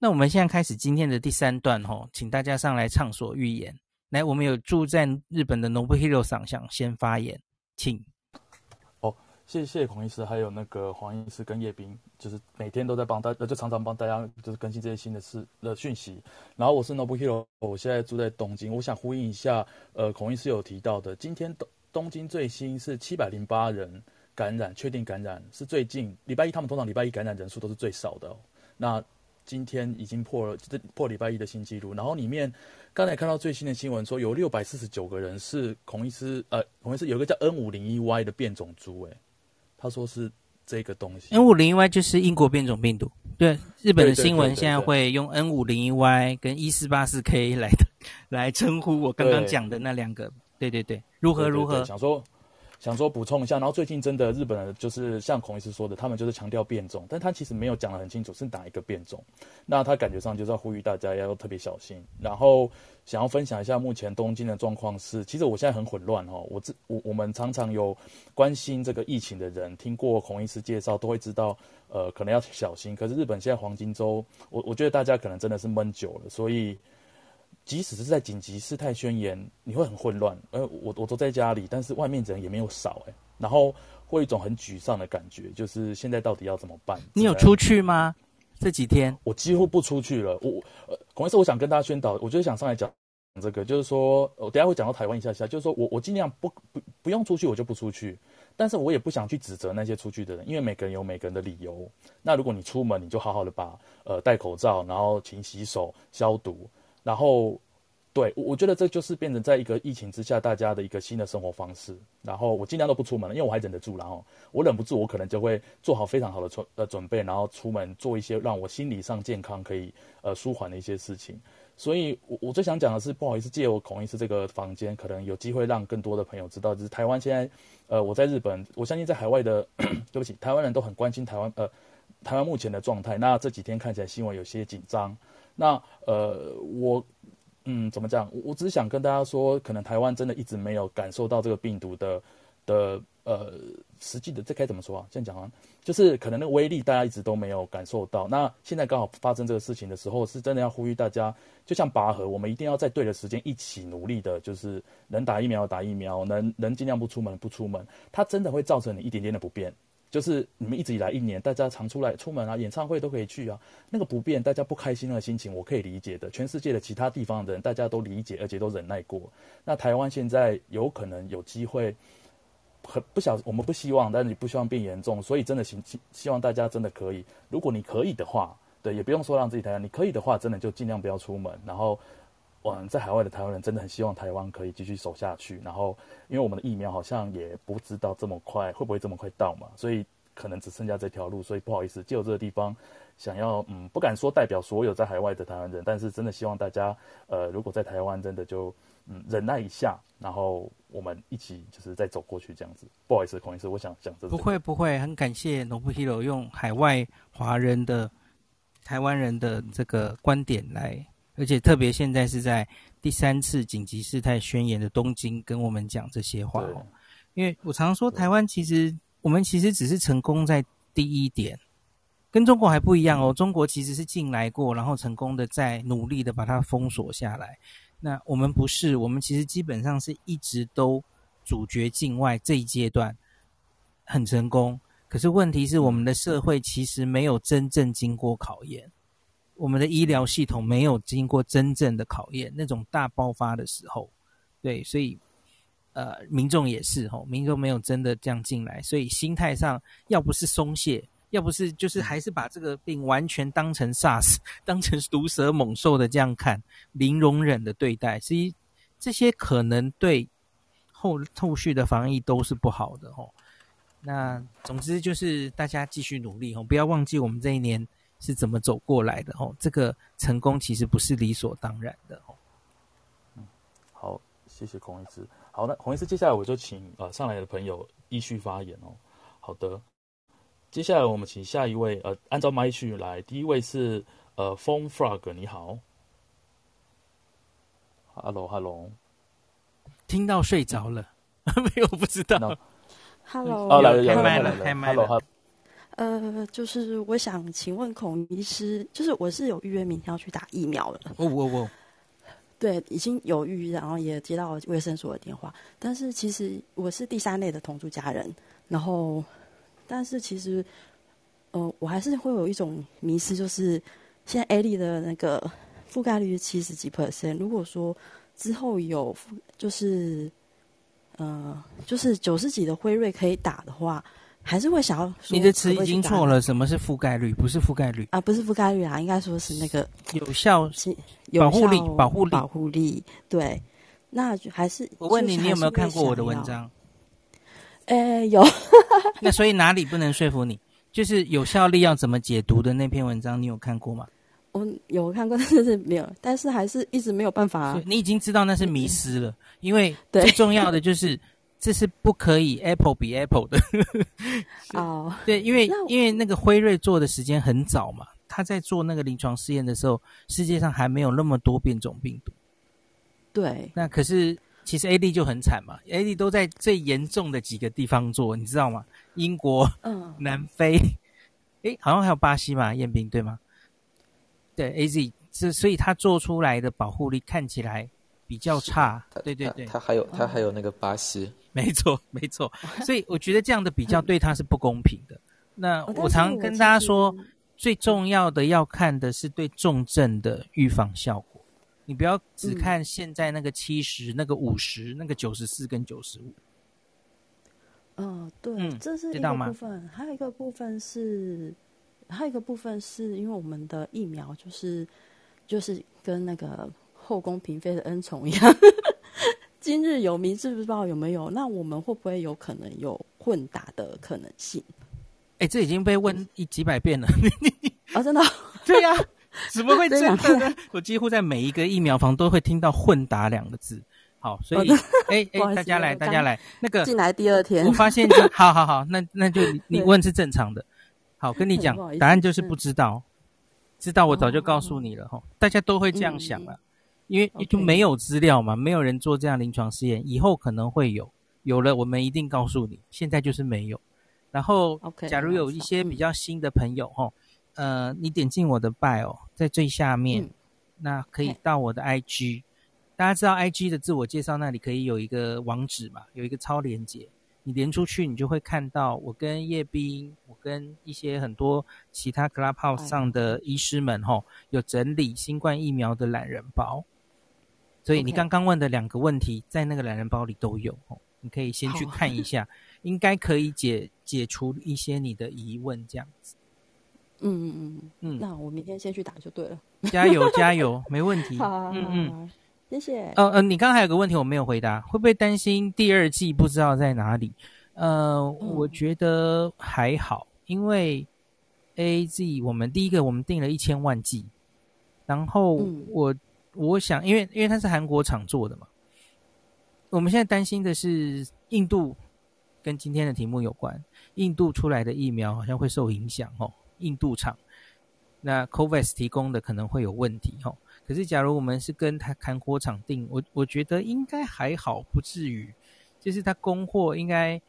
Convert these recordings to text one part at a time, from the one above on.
那我们现在开始今天的第三段吼，请大家上来畅所欲言。来，我们有驻在日本的 Nobuhiro 桑想先发言，请。哦，谢谢孔医师，还有那个黄医师跟叶斌，就是每天都在帮大家，就常常帮大家就是更新这些新的事的讯息。然后我是 Nobuhiro，我现在住在东京，我想呼应一下，呃，孔医师有提到的，今天东东京最新是七百零八人感染，确定感染是最近礼拜一，他们通常礼拜一感染人数都是最少的。那今天已经破了这破礼拜一的新纪录，然后里面刚才看到最新的新闻说有六百四十九个人是孔医师，呃，孔医师有一个叫 N 五零一 Y 的变种株，哎，他说是这个东西。N 五零一 Y 就是英国变种病毒，对，日本的新闻现在会用 N 五零一 Y 跟一四八四 K 来的 来称呼我刚刚讲的那两个，对对对，如何如何？对对对想说。想说补充一下，然后最近真的日本人就是像孔医师说的，他们就是强调变种，但他其实没有讲得很清楚是哪一个变种。那他感觉上就是要呼吁大家要特别小心。然后想要分享一下目前东京的状况是，其实我现在很混乱哦。我这我我们常常有关心这个疫情的人，听过孔医师介绍都会知道，呃，可能要小心。可是日本现在黄金周，我我觉得大家可能真的是闷久了，所以。即使是在紧急事态宣言，你会很混乱。呃，我我都在家里，但是外面人也没有少哎，然后会有一种很沮丧的感觉，就是现在到底要怎么办？你有出去吗？这几天我几乎不出去了。我呃，孔医师，我想跟大家宣导，我就是想上来讲这个，就是说，我等下会讲到台湾一下下，就是说我我尽量不不不用出去，我就不出去。但是我也不想去指责那些出去的人，因为每个人有每个人的理由。那如果你出门，你就好好的把呃戴口罩，然后勤洗手消毒。然后，对，我我觉得这就是变成在一个疫情之下，大家的一个新的生活方式。然后我尽量都不出门了，因为我还忍得住。然后我忍不住，我可能就会做好非常好的准呃准备，然后出门做一些让我心理上健康可以呃舒缓的一些事情。所以我我最想讲的是，不好意思，借我孔医师这个房间，可能有机会让更多的朋友知道，就是台湾现在呃我在日本，我相信在海外的 对不起，台湾人都很关心台湾呃台湾目前的状态。那这几天看起来新闻有些紧张。那呃，我嗯，怎么讲？我只是想跟大家说，可能台湾真的一直没有感受到这个病毒的的呃实际的，这该怎么说啊？这样讲啊，就是可能那个威力大家一直都没有感受到。那现在刚好发生这个事情的时候，是真的要呼吁大家，就像拔河，我们一定要在对的时间一起努力的，就是能打疫苗打疫苗，能能尽量不出门不出门，它真的会造成你一点点的不便。就是你们一直以来一年，大家常出来出门啊，演唱会都可以去啊。那个不便，大家不开心的心情，我可以理解的。全世界的其他地方的人，大家都理解，而且都忍耐过。那台湾现在有可能有机会，很不小，我们不希望，但是你不希望变严重，所以真的希希望大家真的可以，如果你可以的话，对，也不用说让自己台湾，你可以的话，真的就尽量不要出门，然后。嗯，在海外的台湾人真的很希望台湾可以继续守下去。然后，因为我们的疫苗好像也不知道这么快会不会这么快到嘛，所以可能只剩下这条路。所以不好意思，借由这个地方，想要嗯，不敢说代表所有在海外的台湾人，但是真的希望大家呃，如果在台湾真的就嗯忍耐一下，然后我们一起就是再走过去这样子。不好意思，孔医师，我想讲这个。不会不会，很感谢 Nobuhiro 用海外华人的台湾人的这个观点来。而且特别现在是在第三次紧急事态宣言的东京跟我们讲这些话哦，因为我常说台湾其实我们其实只是成功在第一点，跟中国还不一样哦。中国其实是进来过，然后成功的在努力的把它封锁下来。那我们不是，我们其实基本上是一直都阻绝境外这一阶段很成功。可是问题是我们的社会其实没有真正经过考验。我们的医疗系统没有经过真正的考验，那种大爆发的时候，对，所以呃，民众也是吼，民众没有真的这样进来，所以心态上要不是松懈，要不是就是还是把这个病完全当成 SARS，当成毒蛇猛兽的这样看，零容忍的对待，所以这些可能对后后续的防疫都是不好的吼。那总之就是大家继续努力吼，不要忘记我们这一年。是怎么走过来的？哦，这个成功其实不是理所当然的。哦，嗯，好，谢谢孔医师。好，那孔医师，接下来我就请呃上来的朋友依序发言哦。好的，接下来我们请下一位呃，按照麦序来。第一位是呃风 frog，你好，Hello，Hello，听到睡着了，没有不知道。Hello，哦，来了，开麦了，开麦了。呃，就是我想请问孔医师，就是我是有预约明天要去打疫苗的。哦哦哦，对，已经有预约，然后也接到卫生所的电话。但是其实我是第三类的同住家人，然后，但是其实，呃，我还是会有一种迷失，就是现在 A 粒的那个覆盖率是七十几 percent。如果说之后有，就是，呃，就是九十几的辉瑞可以打的话。还是会想要。你的词已经错了，什么是覆盖率？不是覆盖率啊，不是覆盖率啊，应该说是那个有效保护力，保护力，保护力。对，那还是我问你，你有没有看过我的文章？诶，有。那所以哪里不能说服你？就是有效力要怎么解读的那篇文章，你有看过吗？我有看过，但是没有，但是还是一直没有办法。你已经知道那是迷失了，因为最重要的就是。这是不可以 Apple 比 Apple 的 哦，oh, 对，因为因为那个辉瑞做的时间很早嘛，他在做那个临床试验的时候，世界上还没有那么多变种病毒。对，那可是其实 AD 就很惨嘛，AD 都在最严重的几个地方做，你知道吗？英国、嗯，南非，诶，好像还有巴西嘛，验兵对吗？对，AZ，这所以他做出来的保护力看起来比较差。对对对，他还有他还有那个巴西。没错，没错，所以我觉得这样的比较对他是不公平的。那我常跟大家说，最重要的要看的是对重症的预防效果。你不要只看现在那个七十、那个五十、那个九十四跟九十五。嗯，对，这是一个部分。还有一个部分是，还有一个部分是因为我们的疫苗就是就是跟那个后宫嫔妃的恩宠一样。今日有明知不知道有没有？那我们会不会有可能有混打的可能性？哎、欸，这已经被问一几百遍了。啊、哦，真的？对呀、啊，怎么会这样呢？我几乎在每一个疫苗房都会听到“混打”两个字。好，所以，哎哎、哦欸，大家来，大家来，那个进来第二天，我发现就，好好好，那那就你问是正常的。好，跟你讲，答案就是不知道。知道我早就告诉你了哈、哦，大家都会这样想了。嗯因为就没有资料嘛，没有人做这样临床试验，以后可能会有，有了我们一定告诉你。现在就是没有。然后，假如有一些比较新的朋友哈，呃，你点进我的 bio，在最下面，那可以到我的 IG。大家知道 IG 的自我介绍那里可以有一个网址嘛，有一个超连接，你连出去，你就会看到我跟叶斌，我跟一些很多其他 Clubhouse 上的医师们哈，有整理新冠疫苗的懒人包。所以你刚刚问的两个问题，在那个懒人包里都有哦，你可以先去看一下，应该可以解解除一些你的疑问，这样子。嗯嗯嗯嗯，那我明天先去打就对了。加油 加油，没问题。好，嗯嗯，谢谢。呃呃，你刚刚还有个问题我没有回答，会不会担心第二季不知道在哪里？呃，嗯、我觉得还好，因为 AZ 我们第一个我们定了一千万季，然后我。我想，因为因为它是韩国厂做的嘛，我们现在担心的是印度，跟今天的题目有关，印度出来的疫苗好像会受影响哦。印度厂，那 COVAX 提供的可能会有问题哦。可是假如我们是跟他韩国厂订，我我觉得应该还好，不至于，就是他供货应该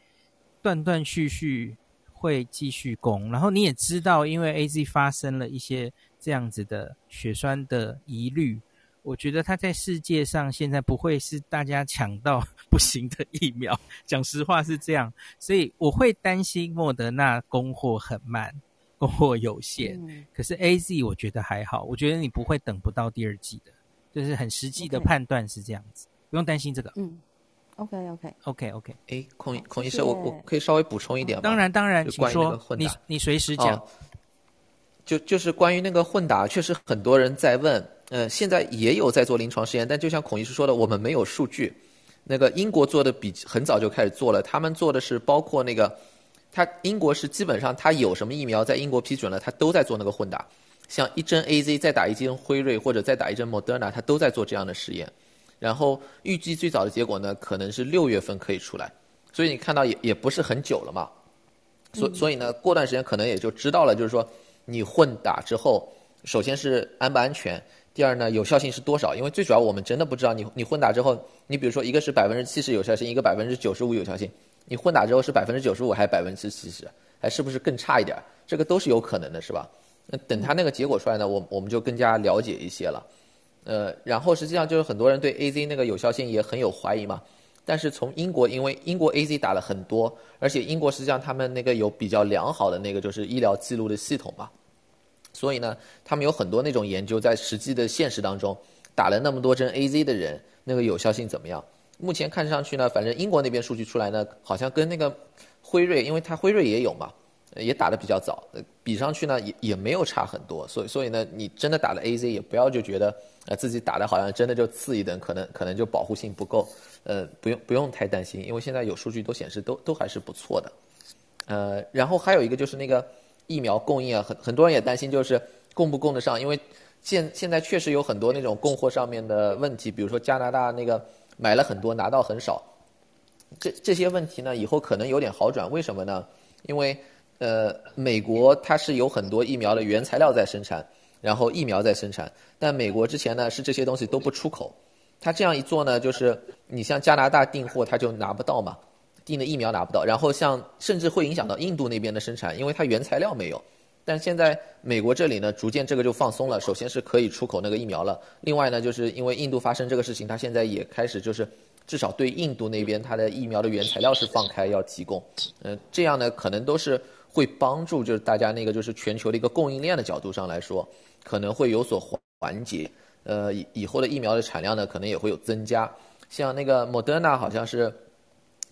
断断续续会继续供。然后你也知道，因为 AZ 发生了一些这样子的血栓的疑虑。我觉得它在世界上现在不会是大家抢到 不行的疫苗，讲实话是这样，所以我会担心莫德纳供货很慢，供货有限。嗯、可是 AZ 我觉得还好，我觉得你不会等不到第二季的，就是很实际的判断是这样子.不用担心这个。嗯，OK OK OK OK。哎，孔孔医生，我我可以稍微补充一点吗？当然当然，请说，你你随时讲。哦、就就是关于那个混打，确实很多人在问。呃，现在也有在做临床试验，但就像孔医师说的，我们没有数据。那个英国做的比很早就开始做了，他们做的是包括那个，他英国是基本上他有什么疫苗在英国批准了，他都在做那个混打，像一针 AZ 再打一针辉瑞或者再打一针 Moderna，他都在做这样的实验。然后预计最早的结果呢，可能是六月份可以出来，所以你看到也也不是很久了嘛。所所以呢，过段时间可能也就知道了，就是说你混打之后，首先是安不安全。第二呢，有效性是多少？因为最主要我们真的不知道你你混打之后，你比如说一个是百分之七十有效性，一个百分之九十五有效性，你混打之后是百分之九十五还是百分之七十，还是不是更差一点？这个都是有可能的，是吧？那等他那个结果出来呢，我我们就更加了解一些了。呃，然后实际上就是很多人对 AZ 那个有效性也很有怀疑嘛。但是从英国，因为英国 AZ 打了很多，而且英国实际上他们那个有比较良好的那个就是医疗记录的系统嘛，所以呢，他们有很多那种研究在实际的现实当中打了那么多针 AZ 的人，那个有效性怎么样？目前看上去呢，反正英国那边数据出来呢，好像跟那个辉瑞，因为它辉瑞也有嘛。也打得比较早，比上去呢也也没有差很多，所以所以呢，你真的打了 AZ 也不要就觉得呃自己打的好像真的就次一等，可能可能就保护性不够，呃不用不用太担心，因为现在有数据都显示都都还是不错的，呃然后还有一个就是那个疫苗供应啊，很很多人也担心就是供不供得上，因为现现在确实有很多那种供货上面的问题，比如说加拿大那个买了很多拿到很少，这这些问题呢以后可能有点好转，为什么呢？因为呃，美国它是有很多疫苗的原材料在生产，然后疫苗在生产，但美国之前呢是这些东西都不出口，它这样一做呢，就是你像加拿大订货它就拿不到嘛，定的疫苗拿不到，然后像甚至会影响到印度那边的生产，因为它原材料没有，但现在美国这里呢，逐渐这个就放松了，首先是可以出口那个疫苗了，另外呢，就是因为印度发生这个事情，它现在也开始就是至少对印度那边它的疫苗的原材料是放开要提供，嗯、呃，这样呢可能都是。会帮助，就是大家那个就是全球的一个供应链的角度上来说，可能会有所缓解。呃，以以后的疫苗的产量呢，可能也会有增加。像那个莫德纳好像是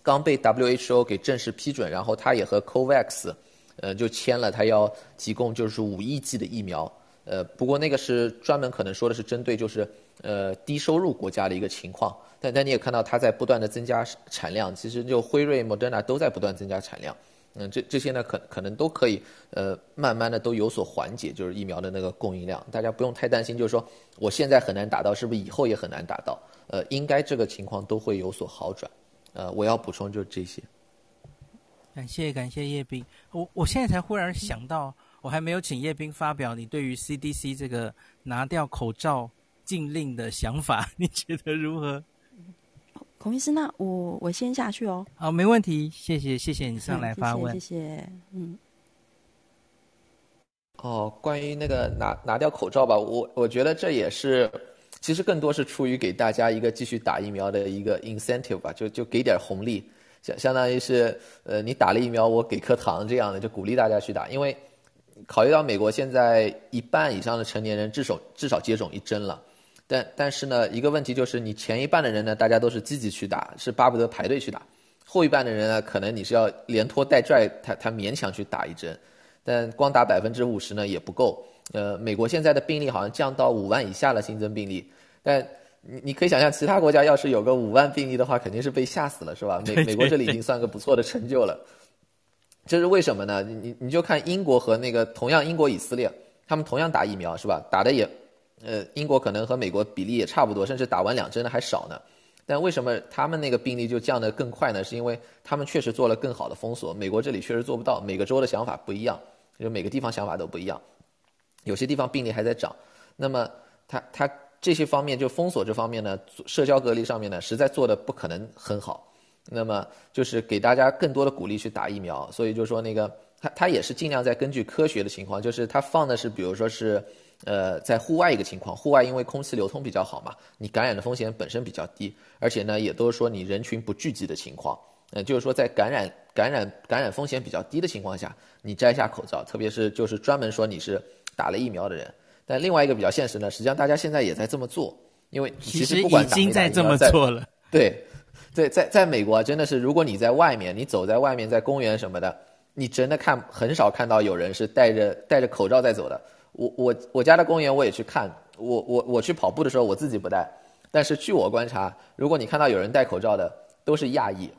刚被 WHO 给正式批准，然后他也和 COVAX，呃，就签了，他要提供就是五亿剂的疫苗。呃，不过那个是专门可能说的是针对就是呃低收入国家的一个情况。但但你也看到他在不断的增加产量，其实就辉瑞、莫德纳都在不断增加产量。嗯，这这些呢，可可能都可以，呃，慢慢的都有所缓解，就是疫苗的那个供应量，大家不用太担心，就是说我现在很难达到，是不是以后也很难达到？呃，应该这个情况都会有所好转。呃，我要补充就是这些。感谢感谢叶斌，我我现在才忽然想到，我还没有请叶斌发表你对于 CDC 这个拿掉口罩禁令的想法，你觉得如何？孔医师，那我我先下去哦。好，没问题，谢谢谢谢你上来发问，谢谢，谢谢，嗯。哦，关于那个拿拿掉口罩吧，我我觉得这也是，其实更多是出于给大家一个继续打疫苗的一个 incentive 吧，就就给点红利，相相当于是，呃，你打了疫苗，我给颗糖这样的，就鼓励大家去打，因为考虑到美国现在一半以上的成年人至少至少接种一针了。但但是呢，一个问题就是，你前一半的人呢，大家都是积极去打，是巴不得排队去打；后一半的人呢，可能你是要连拖带拽，他他勉强去打一针。但光打百分之五十呢也不够。呃，美国现在的病例好像降到五万以下了，新增病例。但你你可以想象，其他国家要是有个五万病例的话，肯定是被吓死了，是吧？美美国这里已经算个不错的成就了。这是为什么呢？你你就看英国和那个同样英国以色列，他们同样打疫苗是吧？打的也。呃，英国可能和美国比例也差不多，甚至打完两针的还少呢。但为什么他们那个病例就降得更快呢？是因为他们确实做了更好的封锁，美国这里确实做不到。每个州的想法不一样，就每个地方想法都不一样。有些地方病例还在涨，那么他他这些方面就封锁这方面呢，社交隔离上面呢，实在做得不可能很好。那么就是给大家更多的鼓励去打疫苗，所以就说那个他他也是尽量在根据科学的情况，就是他放的是比如说是。呃，在户外一个情况，户外因为空气流通比较好嘛，你感染的风险本身比较低，而且呢，也都是说你人群不聚集的情况，呃，就是说在感染、感染、感染风险比较低的情况下，你摘下口罩，特别是就是专门说你是打了疫苗的人。但另外一个比较现实呢，实际上大家现在也在这么做，因为其实不管已经在这么做了。对，对，在在美国真的是，如果你在外面，你走在外面，在公园什么的，你真的看很少看到有人是戴着戴着口罩在走的。我我我家的公园我也去看，我我我去跑步的时候我自己不戴，但是据我观察，如果你看到有人戴口罩的，都是亚裔，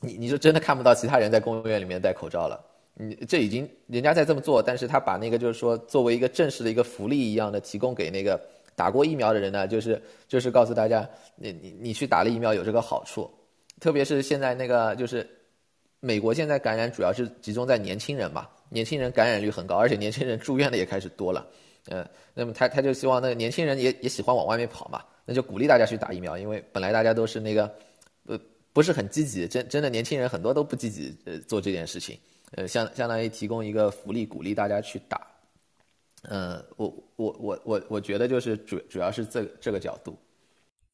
你你就真的看不到其他人在公园里面戴口罩了。你这已经人家在这么做，但是他把那个就是说作为一个正式的一个福利一样的提供给那个打过疫苗的人呢，就是就是告诉大家，你你你去打了疫苗有这个好处，特别是现在那个就是美国现在感染主要是集中在年轻人嘛。年轻人感染率很高，而且年轻人住院的也开始多了，嗯，那么他他就希望那个年轻人也也喜欢往外面跑嘛，那就鼓励大家去打疫苗，因为本来大家都是那个，呃，不是很积极，真真的年轻人很多都不积极呃做这件事情，呃，相相当于提供一个福利，鼓励大家去打。呃，我我我我我觉得就是主主要是这这个角度。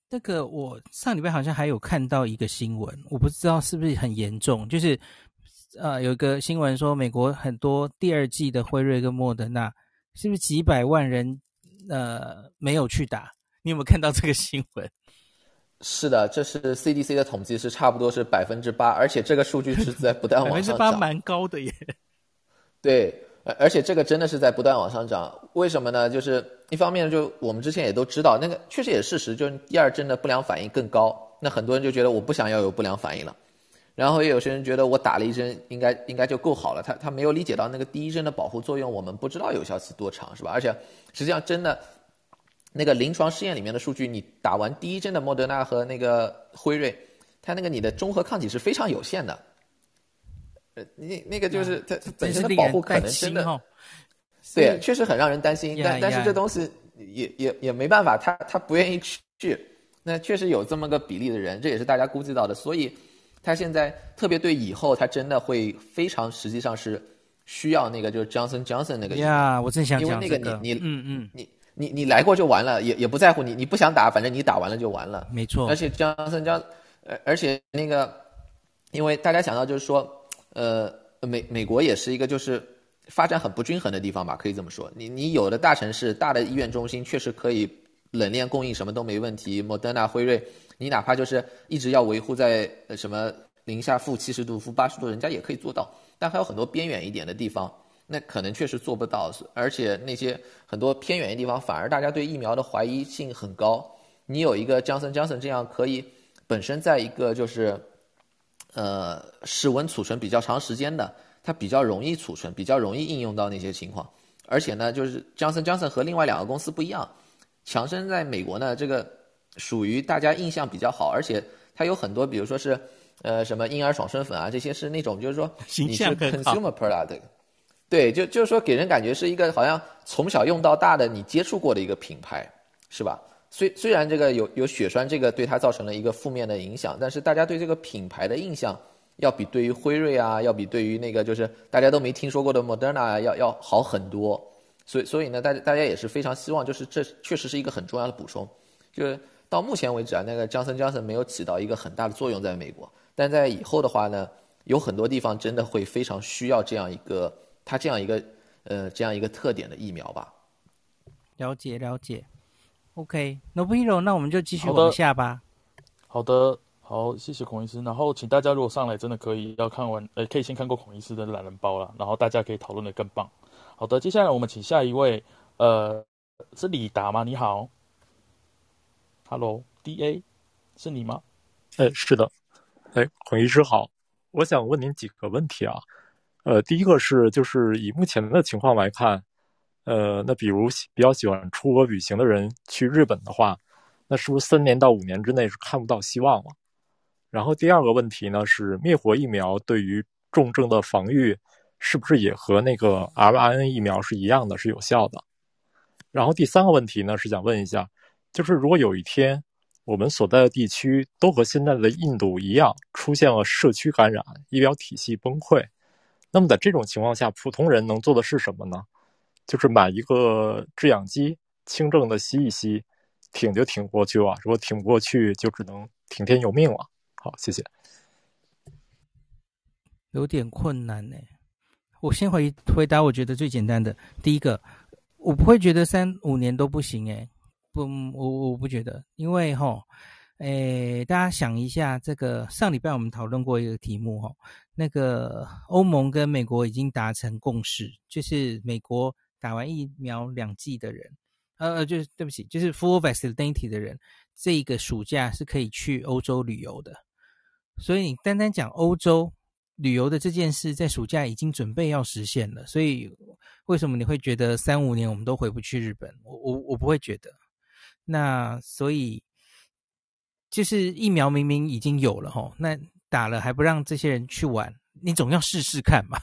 这个我上礼拜好像还有看到一个新闻，我不知道是不是很严重，就是呃有一个新闻说美国很多第二季的辉瑞跟莫德纳是不是几百万人呃没有去打？你有没有看到这个新闻？是的，这是 CDC 的统计，是差不多是百分之八，而且这个数据 是在不断往上涨。百分之八蛮高的耶。对，而而且这个真的是在不断往上涨。为什么呢？就是一方面，就我们之前也都知道，那个确实也是事实，就是第二针的不良反应更高。那很多人就觉得我不想要有不良反应了，然后也有些人觉得我打了一针应该应该就够好了。他他没有理解到那个第一针的保护作用，我们不知道有效期多长，是吧？而且实际上真的。那个临床试验里面的数据，你打完第一针的莫德纳和那个辉瑞，它那个你的中和抗体是非常有限的。呃，那那个就是它本身的保护可能真的，对，确实很让人担心。但但是这东西也也也没办法，他他不愿意去。那确实有这么个比例的人，这也是大家估计到的。所以，他现在特别对以后，他真的会非常，实际上是需要那个就是 Johnson Johnson 那个。呀，我正想讲那个你你嗯嗯你。你你来过就完了，也也不在乎你，你不想打，反正你打完了就完了。没错。而且江森江，呃而且那个，因为大家想到就是说，呃，美美国也是一个就是发展很不均衡的地方吧，可以这么说。你你有的大城市、大的医院中心确实可以冷链供应，什么都没问题。莫德纳、辉瑞，你哪怕就是一直要维护在什么零下负七十度、负八十度，人家也可以做到。但还有很多边远一点的地方。那可能确实做不到，而且那些很多偏远的地方，反而大家对疫苗的怀疑性很高。你有一个 Johnson Johnson 这样可以本身在一个就是，呃，室温储存比较长时间的，它比较容易储存，比较容易应用到那些情况。而且呢，就是 Johnson Johnson 和另外两个公司不一样，强生在美国呢，这个属于大家印象比较好，而且它有很多，比如说是呃什么婴儿爽身粉啊，这些是那种就是说你是 consumer product。对，就就是说，给人感觉是一个好像从小用到大的，你接触过的一个品牌，是吧？虽虽然这个有有血栓，这个对它造成了一个负面的影响，但是大家对这个品牌的印象，要比对于辉瑞啊，要比对于那个就是大家都没听说过的莫德纳要要好很多。所以所以呢，大家大家也是非常希望，就是这确实是一个很重要的补充。就是到目前为止啊，那个 Johnson Johnson 没有起到一个很大的作用在美国，但在以后的话呢，有很多地方真的会非常需要这样一个。它这样一个，呃，这样一个特点的疫苗吧。了解了解，OK，Nobuhiro，那我们就继续往下吧。好的，好，谢谢孔医师。然后请大家如果上来真的可以要看完，呃，可以先看过孔医师的懒人包了，然后大家可以讨论的更棒。好的，接下来我们请下一位，呃，是李达吗？你好，Hello，DA，是你吗？哎，是的，哎，孔医师好，我想问您几个问题啊。呃，第一个是，就是以目前的情况来看，呃，那比如比较喜欢出国旅行的人去日本的话，那是不是三年到五年之内是看不到希望了？然后第二个问题呢是，灭活疫苗对于重症的防御是不是也和那个 mRNA 疫苗是一样的，是有效的？然后第三个问题呢是想问一下，就是如果有一天我们所在的地区都和现在的印度一样出现了社区感染，医疗体系崩溃。那么在这种情况下，普通人能做的是什么呢？就是买一个制氧机，轻症的吸一吸，挺就挺过去了。如果挺不过去，就只能听天由命了。好，谢谢。有点困难呢。我先回回答，我觉得最简单的，第一个，我不会觉得三五年都不行诶。不，我我不觉得，因为哈。诶，大家想一下，这个上礼拜我们讨论过一个题目哈，那个欧盟跟美国已经达成共识，就是美国打完疫苗两剂的人，呃，就是对不起，就是 full vaccinated 的人，这个暑假是可以去欧洲旅游的。所以你单单讲欧洲旅游的这件事，在暑假已经准备要实现了。所以为什么你会觉得三五年我们都回不去日本？我我我不会觉得。那所以。就是疫苗明明已经有了吼，那打了还不让这些人去玩，你总要试试看嘛。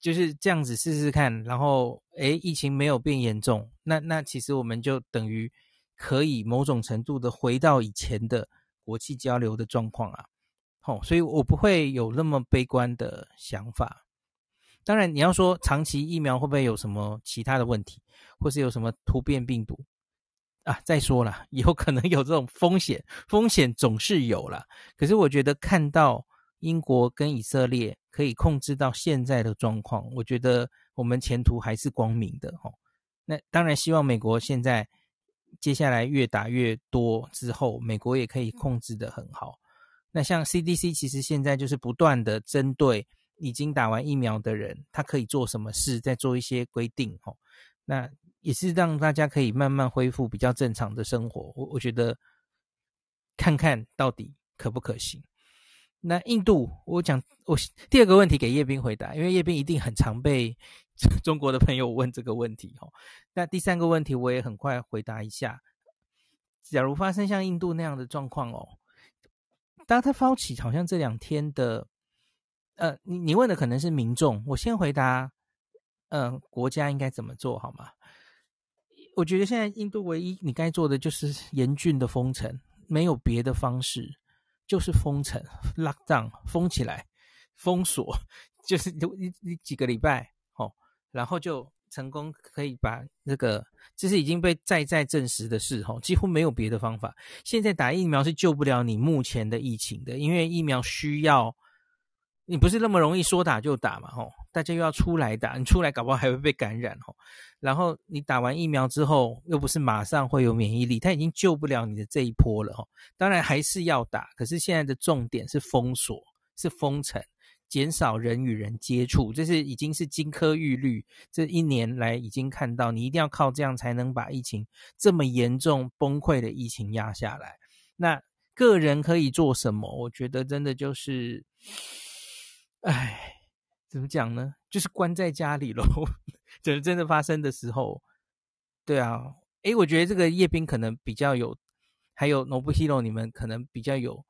就是这样子试试看，然后诶，疫情没有变严重，那那其实我们就等于可以某种程度的回到以前的国际交流的状况啊。吼，所以我不会有那么悲观的想法。当然，你要说长期疫苗会不会有什么其他的问题，或是有什么突变病毒啊？再说了，有可能有这种风险，风险总是有啦。可是我觉得看到英国跟以色列可以控制到现在的状况，我觉得我们前途还是光明的齁。那当然希望美国现在接下来越打越多之后，美国也可以控制得很好。那像 CDC 其实现在就是不断的针对已经打完疫苗的人，他可以做什么事，再做一些规定齁。那也是让大家可以慢慢恢复比较正常的生活。我我觉得看看到底可不可行。那印度，我讲我第二个问题给叶斌回答，因为叶斌一定很常被 中国的朋友问这个问题齁。那第三个问题我也很快回答一下。假如发生像印度那样的状况哦。Dr. Fauci 好像这两天的，呃，你你问的可能是民众，我先回答，嗯、国家应该怎么做好吗？我觉得现在印度唯一你该做的就是 严峻的封城，没有别的方式，就是封城，lockdown，封起来，封锁，就是你你几个礼拜，哦，然后就。成功可以把这个，这是已经被再再证实的事吼，几乎没有别的方法。现在打疫苗是救不了你目前的疫情的，因为疫苗需要你不是那么容易说打就打嘛吼，大家又要出来打，你出来搞不好还会被感染吼。然后你打完疫苗之后，又不是马上会有免疫力，它已经救不了你的这一波了吼。当然还是要打，可是现在的重点是封锁，是封城。减少人与人接触，这是已经是金科玉律。这一年来已经看到，你一定要靠这样才能把疫情这么严重崩溃的疫情压下来。那个人可以做什么？我觉得真的就是，哎，怎么讲呢？就是关在家里喽。等 真的发生的时候，对啊，诶，我觉得这个叶斌可能比较有，还有 Nobuhiro 你们可能比较有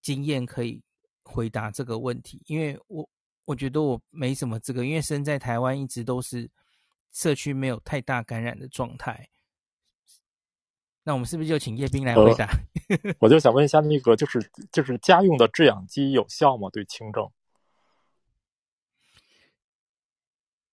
经验可以。回答这个问题，因为我我觉得我没什么资格，因为身在台湾一直都是社区没有太大感染的状态。那我们是不是就请叶斌来回答？呃、我就想问一下，那个就是就是家用的制氧机有效吗？对轻症？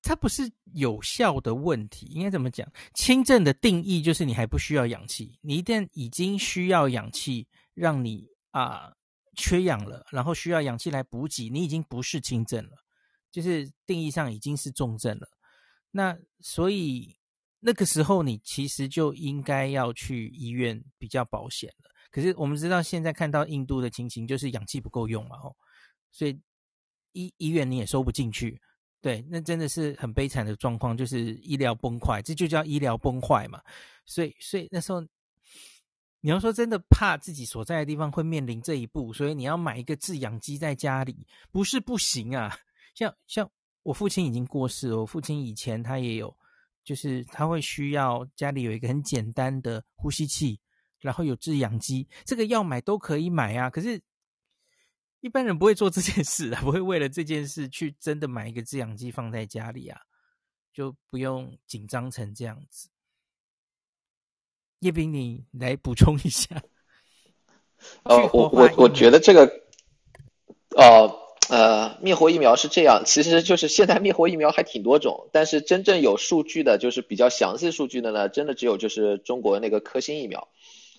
它不是有效的问题，应该怎么讲？轻症的定义就是你还不需要氧气，你一旦已经需要氧气，让你啊。缺氧了，然后需要氧气来补给，你已经不是轻症了，就是定义上已经是重症了。那所以那个时候你其实就应该要去医院比较保险了。可是我们知道现在看到印度的情形，就是氧气不够用嘛，哦，所以医医院你也收不进去，对，那真的是很悲惨的状况，就是医疗崩坏，这就叫医疗崩坏嘛。所以所以那时候。你要说真的怕自己所在的地方会面临这一步，所以你要买一个制氧机在家里，不是不行啊。像像我父亲已经过世了，我父亲以前他也有，就是他会需要家里有一个很简单的呼吸器，然后有制氧机，这个要买都可以买啊。可是，一般人不会做这件事啊，不会为了这件事去真的买一个制氧机放在家里啊，就不用紧张成这样子。叶斌，你来补充一下。呃，我我我觉得这个，呃呃，灭活疫苗是这样，其实就是现在灭活疫苗还挺多种，但是真正有数据的，就是比较详细数据的呢，真的只有就是中国那个科兴疫苗。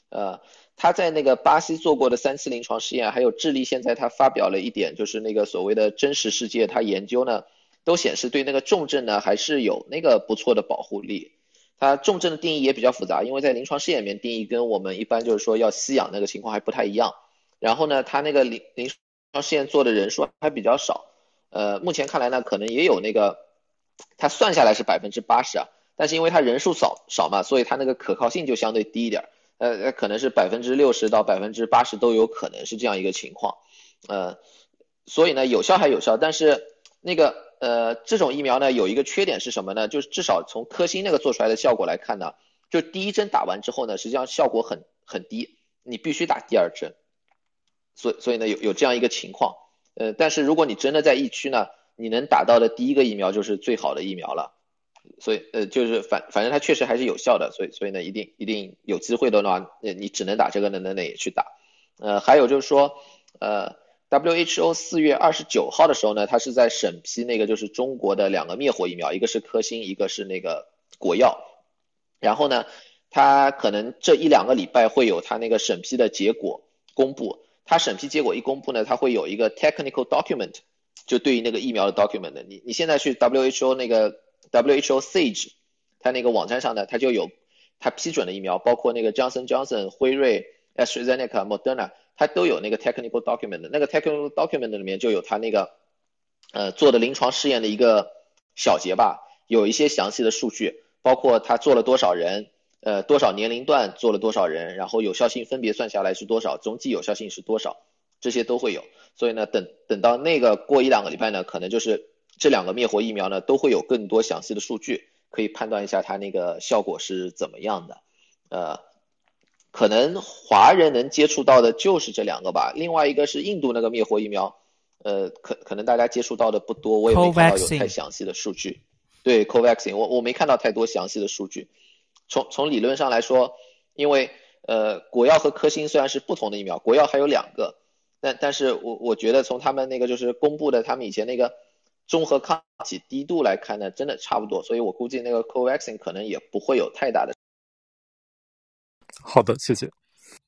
呃，他在那个巴西做过的三次临床试验，还有智利现在他发表了一点，就是那个所谓的真实世界，他研究呢，都显示对那个重症呢还是有那个不错的保护力。它重症的定义也比较复杂，因为在临床试验里面定义跟我们一般就是说要吸氧那个情况还不太一样。然后呢，它那个临临床试验做的人数还比较少。呃，目前看来呢，可能也有那个，它算下来是百分之八十啊，但是因为它人数少少嘛，所以它那个可靠性就相对低一点。呃，可能是百分之六十到百分之八十都有可能是这样一个情况。呃，所以呢，有效还有效，但是那个。呃，这种疫苗呢，有一个缺点是什么呢？就是至少从科兴那个做出来的效果来看呢，就第一针打完之后呢，实际上效果很很低，你必须打第二针。所所以呢，有有这样一个情况。呃，但是如果你真的在疫区呢，你能打到的第一个疫苗就是最好的疫苗了。所以呃，就是反反正它确实还是有效的。所以所以呢，一定一定有机会的话，呃，你只能打这个呢，那那也去打。呃，还有就是说，呃。WHO 四月二十九号的时候呢，它是在审批那个就是中国的两个灭活疫苗，一个是科兴，一个是那个国药。然后呢，它可能这一两个礼拜会有它那个审批的结果公布。它审批结果一公布呢，它会有一个 technical document，就对于那个疫苗的 document。你你现在去 WHO 那个 WHO Sage，它那个网站上呢，它就有它批准的疫苗，包括那个 Johnson Johnson、辉瑞、AstraZeneca、Moderna。它都有那个 technical document，那个 technical document 里面就有它那个呃做的临床试验的一个小节吧，有一些详细的数据，包括他做了多少人，呃多少年龄段做了多少人，然后有效性分别算下来是多少，总计有效性是多少，这些都会有。所以呢，等等到那个过一两个礼拜呢，可能就是这两个灭活疫苗呢都会有更多详细的数据，可以判断一下它那个效果是怎么样的，呃。可能华人能接触到的就是这两个吧，另外一个是印度那个灭活疫苗，呃，可可能大家接触到的不多，我也没看到有太详细的数据。对，Covaxin，我我没看到太多详细的数据。从从理论上来说，因为呃，国药和科兴虽然是不同的疫苗，国药还有两个，但但是我我觉得从他们那个就是公布的他们以前那个综合抗体低度来看呢，真的差不多，所以我估计那个 Covaxin 可能也不会有太大的。好的，谢谢。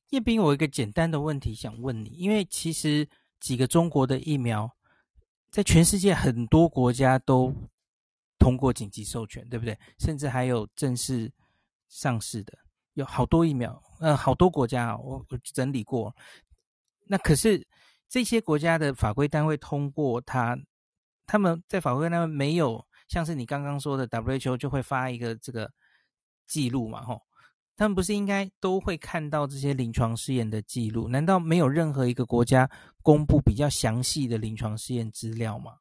叶斌，我有一个简单的问题想问你，因为其实几个中国的疫苗，在全世界很多国家都通过紧急授权，对不对？甚至还有正式上市的，有好多疫苗，呃，好多国家啊，我我整理过。那可是这些国家的法规单位通过它，他们在法规单位没有像是你刚刚说的 WHO 就会发一个这个记录嘛，吼。他们不是应该都会看到这些临床试验的记录？难道没有任何一个国家公布比较详细的临床试验资料吗？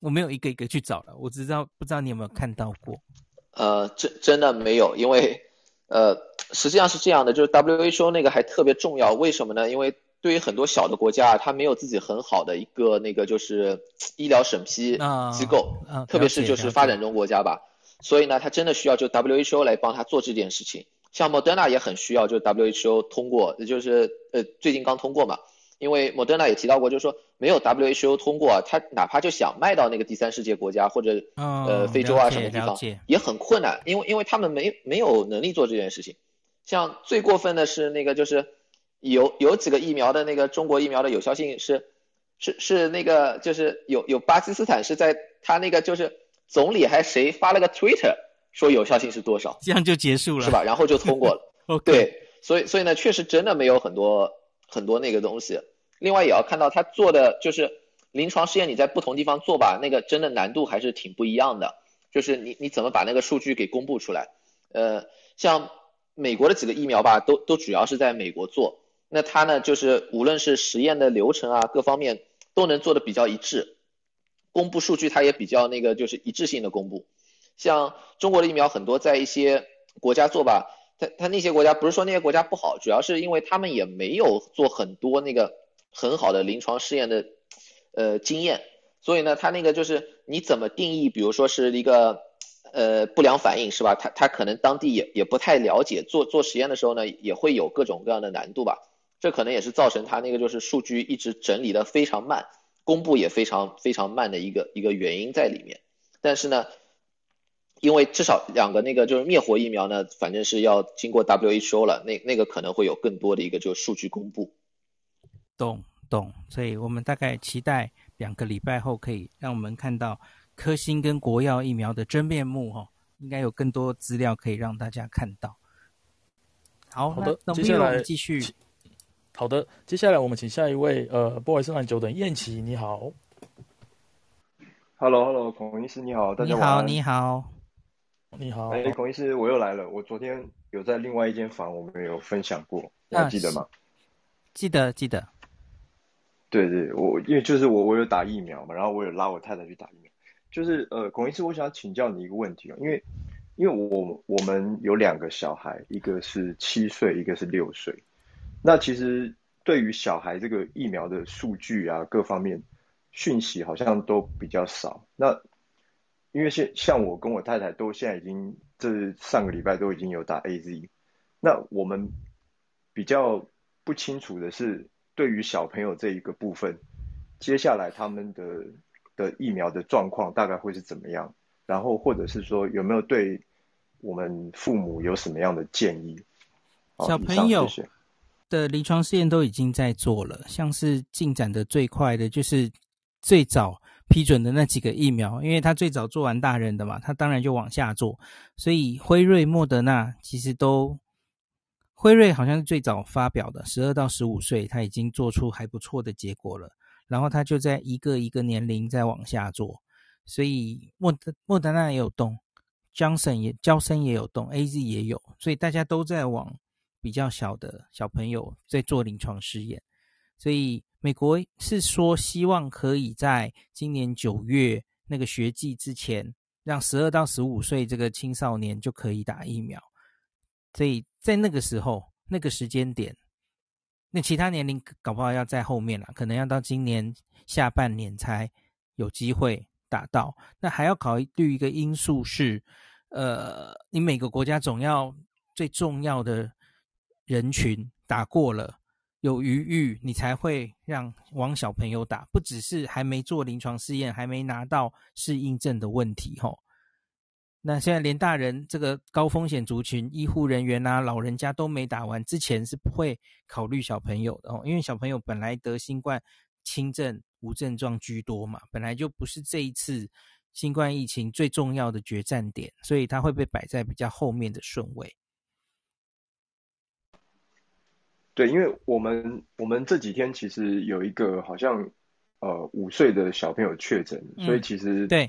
我没有一个一个去找了，我只知道不知道你有没有看到过？呃，真真的没有，因为呃，实际上是这样的，就是 WHO 那个还特别重要，为什么呢？因为对于很多小的国家，它没有自己很好的一个那个就是医疗审批机构，特别是就是发展中国家吧。所以呢，他真的需要就 WHO 来帮他做这件事情。像 Moderna 也很需要就 WHO 通过，也就是呃最近刚通过嘛。因为 Moderna 也提到过，就是说没有 WHO 通过，他哪怕就想卖到那个第三世界国家或者呃非洲啊什么地方，也很困难，因为因为他们没没有能力做这件事情。像最过分的是那个就是有有几个疫苗的那个中国疫苗的有效性是是是那个就是有有巴基斯坦是在他那个就是。总理还谁发了个 Twitter 说有效性是多少？这样就结束了，是吧？然后就通过了。Okay. 对，所以所以呢，确实真的没有很多很多那个东西。另外也要看到他做的就是临床试验，你在不同地方做吧，那个真的难度还是挺不一样的。就是你你怎么把那个数据给公布出来？呃，像美国的几个疫苗吧，都都主要是在美国做，那他呢，就是无论是实验的流程啊，各方面都能做的比较一致。公布数据，它也比较那个，就是一致性的公布。像中国的疫苗很多在一些国家做吧，它它那些国家不是说那些国家不好，主要是因为他们也没有做很多那个很好的临床试验的呃经验，所以呢，它那个就是你怎么定义，比如说是一个呃不良反应是吧？它它可能当地也也不太了解，做做实验的时候呢，也会有各种各样的难度吧。这可能也是造成它那个就是数据一直整理的非常慢。公布也非常非常慢的一个一个原因在里面，但是呢，因为至少两个那个就是灭活疫苗呢，反正是要经过 WHO 了，那那个可能会有更多的一个就是数据公布。懂懂，所以我们大概期待两个礼拜后可以让我们看到科兴跟国药疫苗的真面目哈，应该有更多资料可以让大家看到。好，好的，那接下来我们继续。好的，接下来我们请下一位，呃，不好意思让你久等，燕琪你好。Hello，Hello，孔医师你好，大家好，你好，你好，哎，孔医师我又来了，我昨天有在另外一间房，我们有分享过，你还记得吗？记得，记得。对对，我因为就是我我有打疫苗嘛，然后我有拉我太太去打疫苗，就是呃，孔医师，我想请教你一个问题啊，因为因为我我们有两个小孩，一个是七岁，一个是六岁。那其实对于小孩这个疫苗的数据啊，各方面讯息好像都比较少。那因为现像我跟我太太都现在已经这上个礼拜都已经有打 AZ，那我们比较不清楚的是，对于小朋友这一个部分，接下来他们的的疫苗的状况大概会是怎么样？然后或者是说有没有对我们父母有什么样的建议？小朋友的临床试验都已经在做了，像是进展的最快的就是最早批准的那几个疫苗，因为他最早做完大人的嘛，他当然就往下做，所以辉瑞、莫德纳其实都。辉瑞好像是最早发表的，十二到十五岁，他已经做出还不错的结果了。然后他就在一个一个年龄再往下做，所以莫德莫德纳也有动，Johnson 也娇生也有动，AZ 也有，所以大家都在往比较小的小朋友在做临床试验。所以美国是说希望可以在今年九月那个学季之前，让十二到十五岁这个青少年就可以打疫苗。所以在那个时候，那个时间点，那其他年龄搞不好要在后面了，可能要到今年下半年才有机会打到。那还要考虑一个因素是，呃，你每个国家总要最重要的人群打过了，有余裕，你才会让往小朋友打，不只是还没做临床试验，还没拿到适应症的问题，吼。那现在连大人这个高风险族群、医护人员啊、老人家都没打完，之前是不会考虑小朋友的哦，因为小朋友本来得新冠轻症无症状居多嘛，本来就不是这一次新冠疫情最重要的决战点，所以它会被摆在比较后面的顺位。对，因为我们我们这几天其实有一个好像呃五岁的小朋友确诊，嗯，所以其实对。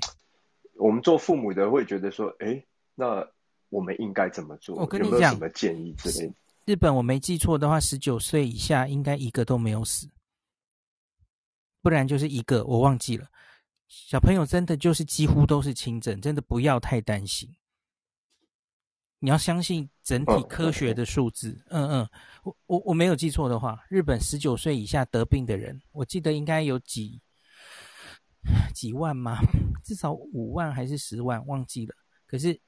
我们做父母的会觉得说，哎，那我们应该怎么做？我跟你讲，有没有什么建议之类的？日本我没记错的话，十九岁以下应该一个都没有死，不然就是一个我忘记了。小朋友真的就是几乎都是轻症，真的不要太担心。你要相信整体科学的数字。嗯嗯，我我我没有记错的话，日本十九岁以下得病的人，我记得应该有几。几万吗？至少五万还是十万？忘记了。可是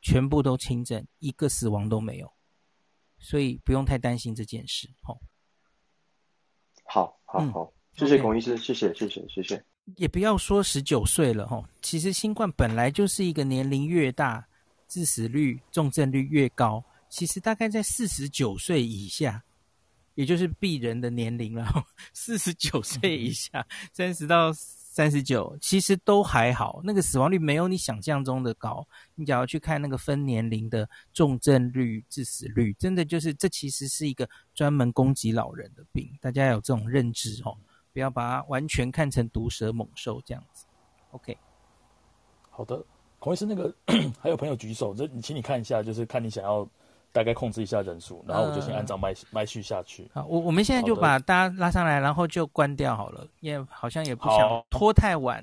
全部都轻症，一个死亡都没有，所以不用太担心这件事。哦，好，好，好，好，谢谢孔医师，谢谢，谢谢，谢谢。也不要说十九岁了，哈，其实新冠本来就是一个年龄越大，致死率、重症率越高。其实大概在四十九岁以下，也就是病人的年龄了。四十九岁以下，三十到。三十九，其实都还好，那个死亡率没有你想象中的高。你只要去看那个分年龄的重症率、致死率，真的就是这其实是一个专门攻击老人的病，大家有这种认知哦，不要把它完全看成毒蛇猛兽这样子。OK，好的，孔医师，那个 还有朋友举手，这你请你看一下，就是看你想要。大概控制一下人数，然后我就先按照麦麦序下去。好，我我们现在就把大家拉上来，然后就关掉好了，因为好像也不想拖太晚，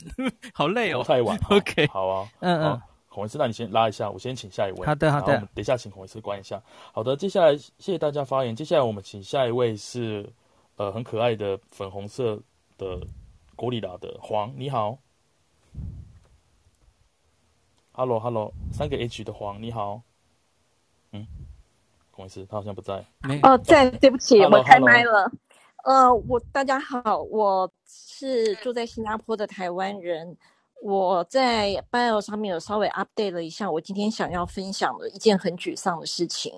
好，好累哦，拖太晚。OK，好啊，嗯嗯，孔医师，那你先拉一下，我先请下一位。好的好的，等一下请孔医师关一下。好的，接下来谢谢大家发言。接下来我们请下一位是呃很可爱的粉红色的果里达的黄，你好。Hello Hello，三个 H 的黄，你好。嗯。不好意思他好像不在。哦，在，对不起，Hello, 我开麦了。呃，我大家好，我是住在新加坡的台湾人。我在 Bio 上面有稍微 update 了一下，我今天想要分享的一件很沮丧的事情。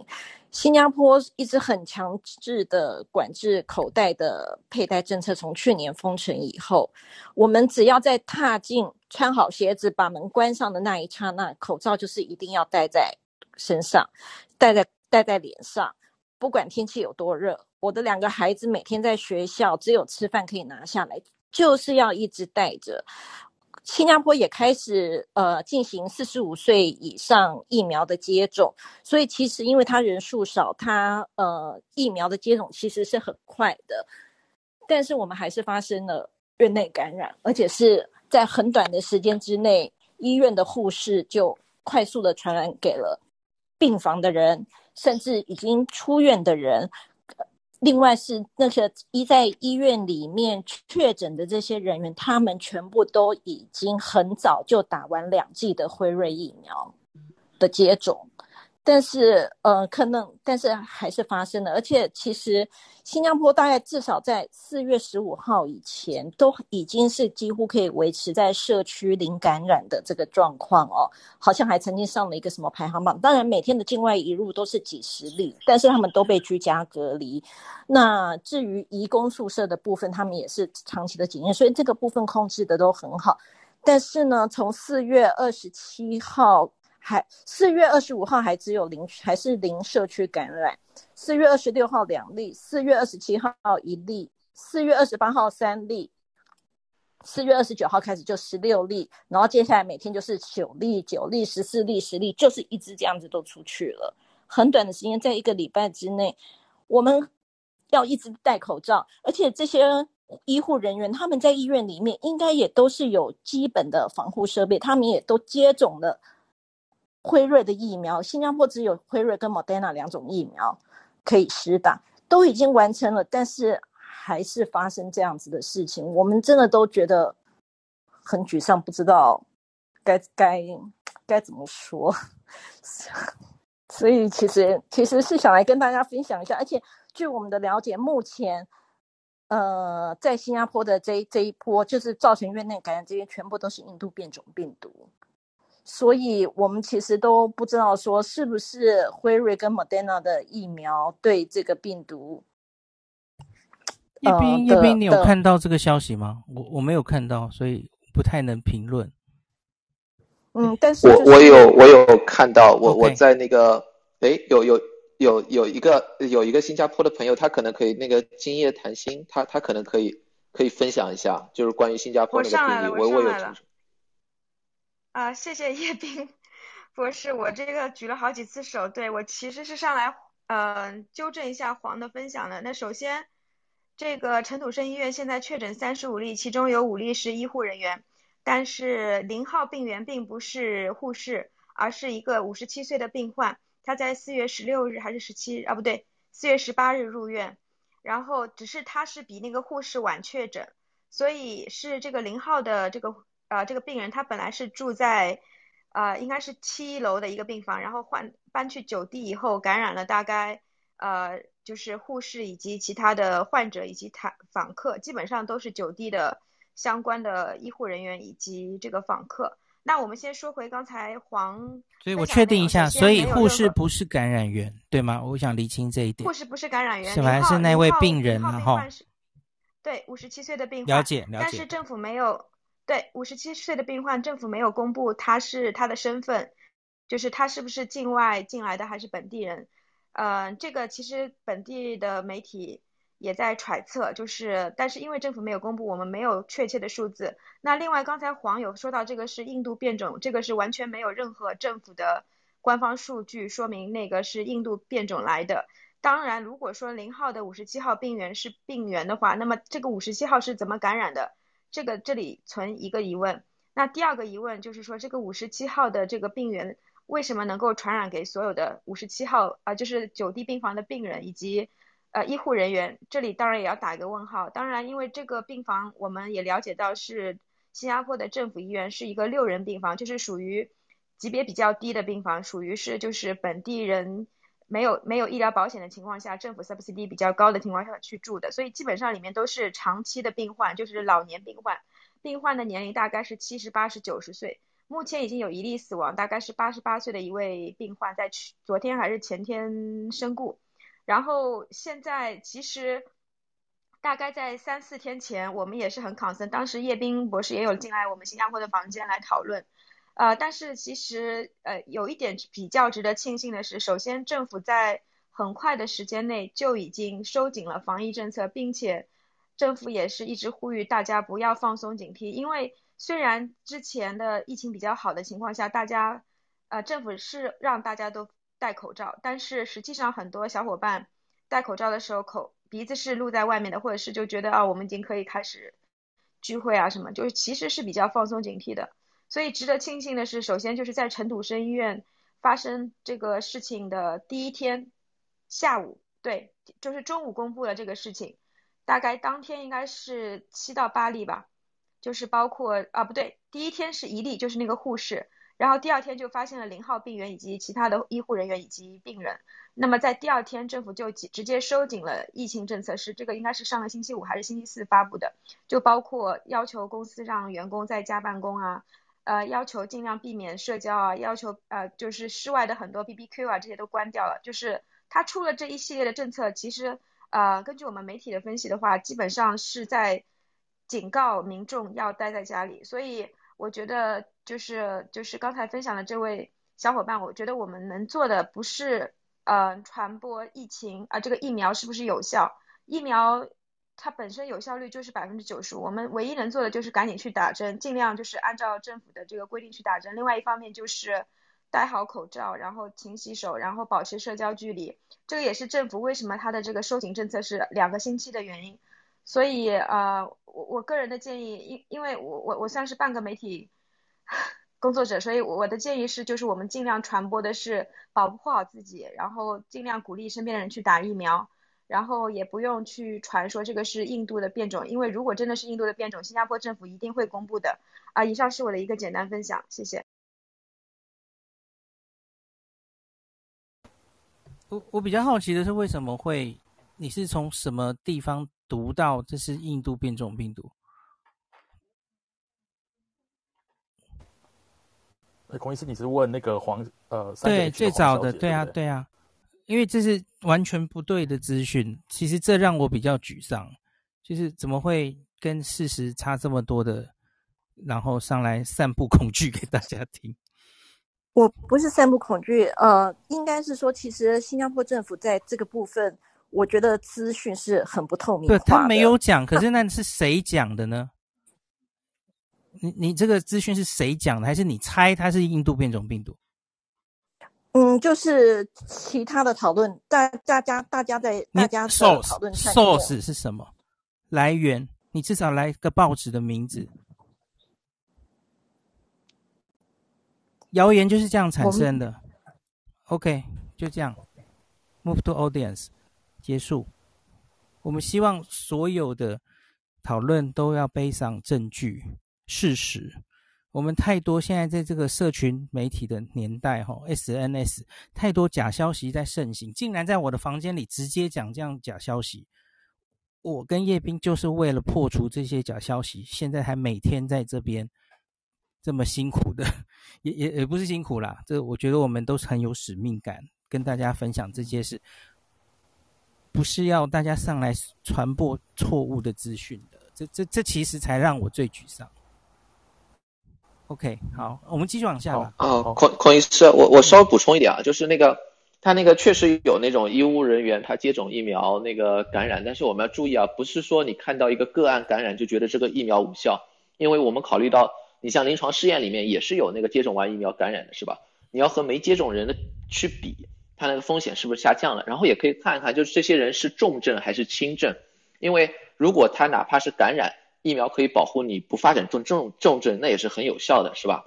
新加坡一直很强制的管制口袋的佩戴政策，从去年封城以后，我们只要在踏进、穿好鞋子、把门关上的那一刹那，口罩就是一定要戴在身上，戴在。戴在脸上，不管天气有多热。我的两个孩子每天在学校，只有吃饭可以拿下来，就是要一直戴着。新加坡也开始呃进行四十五岁以上疫苗的接种，所以其实因为他人数少，他呃疫苗的接种其实是很快的。但是我们还是发生了院内感染，而且是在很短的时间之内，医院的护士就快速的传染给了病房的人。甚至已经出院的人，另外是那些医在医院里面确诊的这些人员，他们全部都已经很早就打完两剂的辉瑞疫苗的接种，但是，呃，可能，但是还是发生了。而且，其实新加坡大概至少在四月十五号以前，都已经是几乎可以维持在社区零感染的这个状况哦。好像还曾经上了一个什么排行榜。当然，每天的境外移入都是几十例，但是他们都被居家隔离。那至于移工宿舍的部分，他们也是长期的检验，所以这个部分控制的都很好。但是呢，从四月二十七号。还四月二十五号还只有零，还是零社区感染。四月二十六号两例，四月二十七号一例，四月二十八号三例，四月二十九号开始就十六例，然后接下来每天就是九例、九例、十四例、十例，就是一直这样子都出去了。很短的时间，在一个礼拜之内，我们要一直戴口罩，而且这些医护人员他们在医院里面应该也都是有基本的防护设备，他们也都接种了。辉瑞的疫苗，新加坡只有辉瑞跟 Modena 两种疫苗可以施打，都已经完成了，但是还是发生这样子的事情，我们真的都觉得很沮丧，不知道该该该怎么说。所以其实其实是想来跟大家分享一下，而且据我们的了解，目前呃在新加坡的这这一波，就是造成院内感染这些，全部都是印度变种病毒。所以我们其实都不知道说是不是辉瑞跟莫德纳的疫苗对这个病毒。叶斌，叶斌，你有看到这个消息吗？我我没有看到，所以不太能评论。嗯，但是、就是、我我有我有看到，我.我在那个诶有有有有一个有一个新加坡的朋友，他可能可以那个今夜谈心，他他可能可以可以分享一下，就是关于新加坡那个病例，我我，我有听说。啊，谢谢叶斌 博士，我这个举了好几次手，对，我其实是上来，呃，纠正一下黄的分享的。那首先，这个陈土生医院现在确诊三十五例，其中有五例是医护人员，但是零号病源并不是护士，而是一个五十七岁的病患，他在四月十六日还是十七日啊？不对，四月十八日入院，然后只是他是比那个护士晚确诊，所以是这个零号的这个。呃，这个病人他本来是住在，呃，应该是七楼的一个病房，然后换搬去九 D 以后感染了，大概呃就是护士以及其他的患者以及他访客，基本上都是九 D 的相关的医护人员以及这个访客。那我们先说回刚才黄，所以我确定一下，所以护士不是感染源，对吗？我想厘清这一点。护士不是感染源，是还是那位病人，然后对五十七岁的病患，了解了解，但是政府没有。对，五十七岁的病患，政府没有公布他是他的身份，就是他是不是境外进来的还是本地人，呃，这个其实本地的媒体也在揣测，就是但是因为政府没有公布，我们没有确切的数字。那另外刚才黄有说到这个是印度变种，这个是完全没有任何政府的官方数据说明那个是印度变种来的。当然，如果说零号的五十七号病源是病源的话，那么这个五十七号是怎么感染的？这个这里存一个疑问，那第二个疑问就是说，这个五十七号的这个病源为什么能够传染给所有的五十七号啊、就是九 D 病房的病人以及呃医护人员？这里当然也要打一个问号。当然，因为这个病房我们也了解到是新加坡的政府医院，是一个六人病房，就是属于级别比较低的病房，属于是就是本地人。没有没有医疗保险的情况下，政府 subsidy 比较高的情况下去住的，所以基本上里面都是长期的病患，就是老年病患，病患的年龄大概是七十八十九十岁，目前已经有一例死亡，大概是八十八岁的一位病患，在去昨天还是前天身故，然后现在其实大概在三四天前，我们也是很 concern，当时叶斌博士也有进来我们新加坡的房间来讨论。呃，但是其实呃有一点比较值得庆幸的是，首先政府在很快的时间内就已经收紧了防疫政策，并且政府也是一直呼吁大家不要放松警惕，因为虽然之前的疫情比较好的情况下，大家呃政府是让大家都戴口罩，但是实际上很多小伙伴戴口罩的时候口鼻子是露在外面的，或者是就觉得啊我们已经可以开始聚会啊什么，就是其实是比较放松警惕的。所以值得庆幸的是，首先就是在陈土生医院发生这个事情的第一天下午，对，就是中午公布了这个事情，大概当天应该是七到八例吧，就是包括啊不对，第一天是一例，就是那个护士，然后第二天就发现了零号病源以及其他的医护人员以及病人。那么在第二天，政府就直接收紧了疫情政策，是这个应该是上个星期五还是星期四发布的，就包括要求公司让员工在家办公啊，呃，要求尽量避免社交啊，要求呃就是室外的很多 BBQ 啊这些都关掉了。就是他出了这一系列的政策，其实呃根据我们媒体的分析的话，基本上是在。警告民众要待在家里，所以我觉得就是就是刚才分享的这位小伙伴，我觉得我们能做的不是呃传播疫情啊，这个疫苗是不是有效？疫苗它本身有效率就是百分之九十，我们唯一能做的就是赶紧去打针，尽量就是按照政府的这个规定去打针。另外一方面就是戴好口罩，然后勤洗手，然后保持社交距离。这个也是政府为什么它的这个收紧政策是两个星期的原因。所以呃，我我个人的建议，因因为我我我算是半个媒体 工作者，所以我的建议是，就是我们尽量传播的是保护好自己，然后尽量鼓励身边的人去打疫苗，然后也不用去传说这个是印度的变种，因为如果真的是印度的变种，新加坡政府一定会公布的。啊，以上是我的一个简单分享，谢谢。我我比较好奇的是，为什么会你是从什么地方？读到这是印度变种病毒。哎，孔医师，你是问那个黄呃？对，最早的，对啊，对啊，因为这是完全不对的资讯。其实这让我比较沮丧，就是怎么会跟事实差这么多的，然后上来散布恐惧给大家听。我不是散布恐惧，呃，应该是说，其实新加坡政府在这个部分。我觉得资讯是很不透明的。对，他没有讲，可是那是谁讲的呢？你你这个资讯是谁讲的？还是你猜它是印度变种病毒？嗯，就是其他的讨论，大大家大家在大家讨论 source 是什么来源？你至少来个报纸的名字。谣言就是这样产生的。OK，就这样。Move to audience。结束。我们希望所有的讨论都要背上证据、事实。我们太多现在在这个社群媒体的年代，哈，SNS 太多假消息在盛行，竟然在我的房间里直接讲这样假消息。我跟叶斌就是为了破除这些假消息，现在还每天在这边这么辛苦的，也也也不是辛苦啦。这我觉得我们都是很有使命感，跟大家分享这些事。不是要大家上来传播错误的资讯的，这这这其实才让我最沮丧。OK，好，我们继续往下吧。哦，孔孔医师，我我稍微补充一点啊，就是那个他那个确实有那种医务人员他接种疫苗那个感染，但是我们要注意啊，不是说你看到一个个案感染就觉得这个疫苗无效，因为我们考虑到你像临床试验里面也是有那个接种完疫苗感染的，是吧？你要和没接种人的去比。他那个风险是不是下降了？然后也可以看一看，就是这些人是重症还是轻症。因为如果他哪怕是感染，疫苗可以保护你不发展重重重症，那也是很有效的，是吧？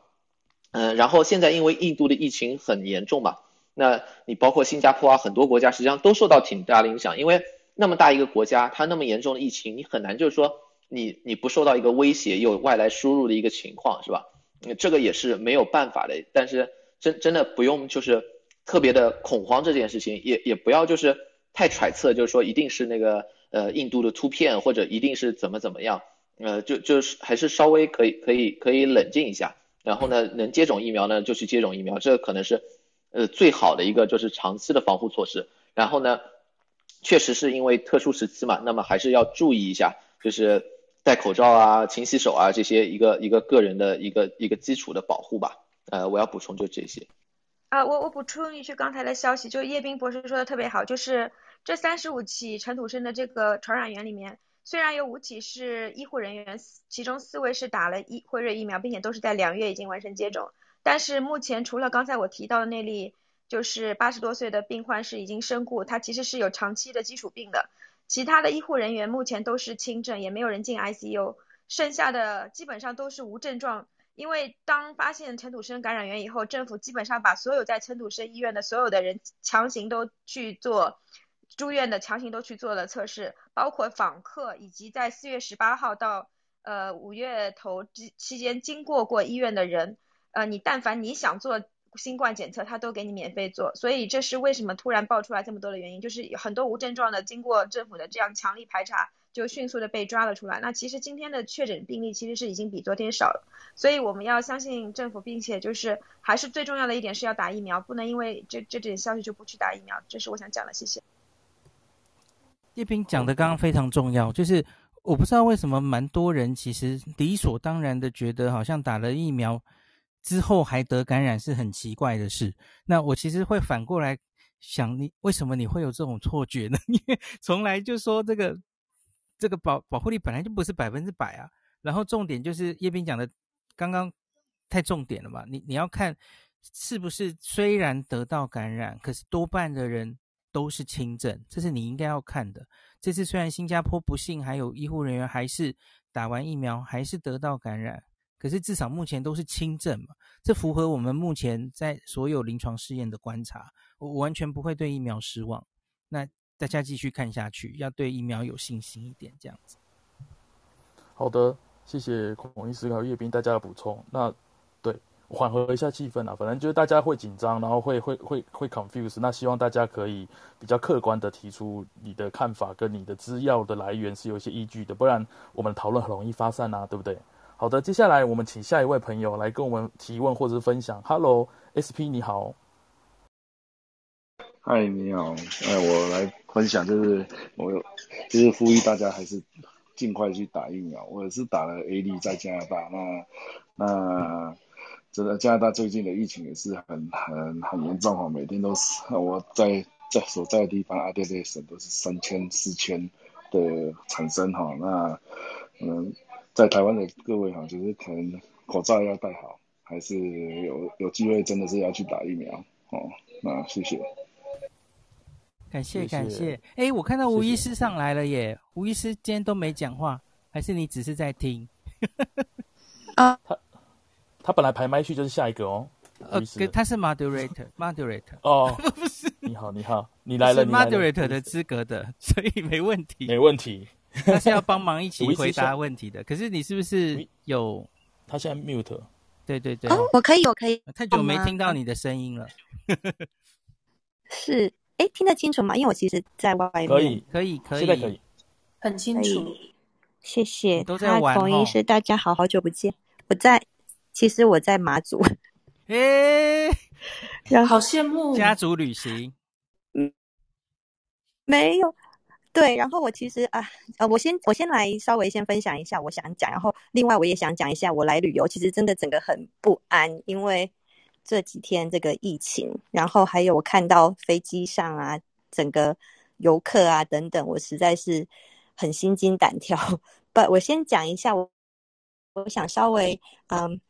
嗯，然后现在因为印度的疫情很严重嘛，那你包括新加坡啊，很多国家实际上都受到挺大的影响。因为那么大一个国家，它那么严重的疫情，你很难就是说你你不受到一个威胁，有外来输入的一个情况，是吧？这个也是没有办法的。但是真真的不用就是。特别的恐慌这件事情，也也不要就是太揣测，就是说一定是那个呃印度的突变，或者一定是怎么怎么样，呃就就是还是稍微可以可以可以冷静一下，然后呢能接种疫苗呢就去接种疫苗，这可能是呃最好的一个就是长期的防护措施。然后呢，确实是因为特殊时期嘛，那么还是要注意一下，就是戴口罩啊、勤洗手啊这些一个一个个人的一个一个基础的保护吧。呃，我要补充就这些。啊，我我补充一句刚才的消息，就叶斌博士说的特别好，就是这三十五起陈土生的这个传染源里面，虽然有五起是医护人员，其中四位是打了辉瑞疫苗，并且都是在两月已经完成接种，但是目前除了刚才我提到的那例，就是八十多岁的病患是已经身故，他其实是有长期的基础病的，其他的医护人员目前都是轻症，也没有人进 ICU，剩下的基本上都是无症状。因为当发现陈土生感染源以后，政府基本上把所有在陈土生医院的所有的人强行都去做住院的，强行都去做了测试，包括访客以及在四月十八号到呃五月头之期间经过过医院的人，呃，你但凡你想做新冠检测，他都给你免费做。所以这是为什么突然爆出来这么多的原因，就是很多无症状的经过政府的这样强力排查，就迅速的被抓了出来。那其实今天的确诊病例其实是已经比昨天少了，所以我们要相信政府，并且就是还是最重要的一点是要打疫苗，不能因为这这点消息就不去打疫苗。这是我想讲的，谢谢。叶斌讲的刚刚非常重要，就是我不知道为什么蛮多人其实理所当然的觉得好像打了疫苗。之后还得感染是很奇怪的事。那我其实会反过来想，你为什么你会有这种错觉呢？因为从来就说这个这个保保护力本来就不是百分之百啊。然后重点就是叶斌讲的，刚刚太重点了嘛。你你要看是不是虽然得到感染，可是多半的人都是轻症，这是你应该要看的。这次虽然新加坡不幸还有医护人员还是打完疫苗还是得到感染。可是至少目前都是轻症嘛，这符合我们目前在所有临床试验的观察，我完全不会对疫苗失望。那大家继续看下去，要对疫苗有信心一点，这样子。好的，谢谢孔医师还有叶斌大家的补充。那，缓和一下气氛啊，反正就是大家会紧张，然后会会会会 confuse。那希望大家可以比较客观的提出你的看法，跟你的资料的来源是有一些依据的，不然我们讨论很容易发散啊，对不对？好的，接下来我们请下一位朋友来跟我们提问或者是分享。Hello，SP 你好。嗨，你好。哎，我来分享，就是我有，就是呼吁大家还是尽快去打疫苗。我是打了 A D 在加拿大，那那这个加拿大最近的疫情也是很很很严重哦，每天都是我在在所在的地方阿德雷省都是三千四千的产生哈，那嗯。在台湾的各位哈，就是可能口罩要戴好，还是有有机会真的是要去打疫苗哦。那谢谢，感谢感谢。哎，我看到吴医师上来了耶，吴医师今天都没讲话，还是你只是在听？啊，他他本来排麦序就是下一个哦。呃，他是 moderator，moderator。哦，不是。你好，你好，你来了，是 moderator 的资格的，所以没问题，没问题。他是要帮忙一起回答问题的，可是你是不是有？他现在 mute。对对对。哦，我可以，我可以。太久没听到你的声音了。是，哎，听得清楚吗？因为我其实在外面。可以，可以，可以，现在可以。很清楚。谢谢。都在玩哦。孔医师，大家好，好久不见。我在，其实我在马祖。哎，好羡慕。家族旅行。嗯，没有。对，然后我其实啊，呃，我先我先来稍微先分享一下我想讲，然后另外我也想讲一下我来旅游，其实真的整个很不安，因为这几天这个疫情，然后还有我看到飞机上啊，整个游客啊等等，我实在是很心惊胆跳。不，我先讲一下，我我想稍微嗯。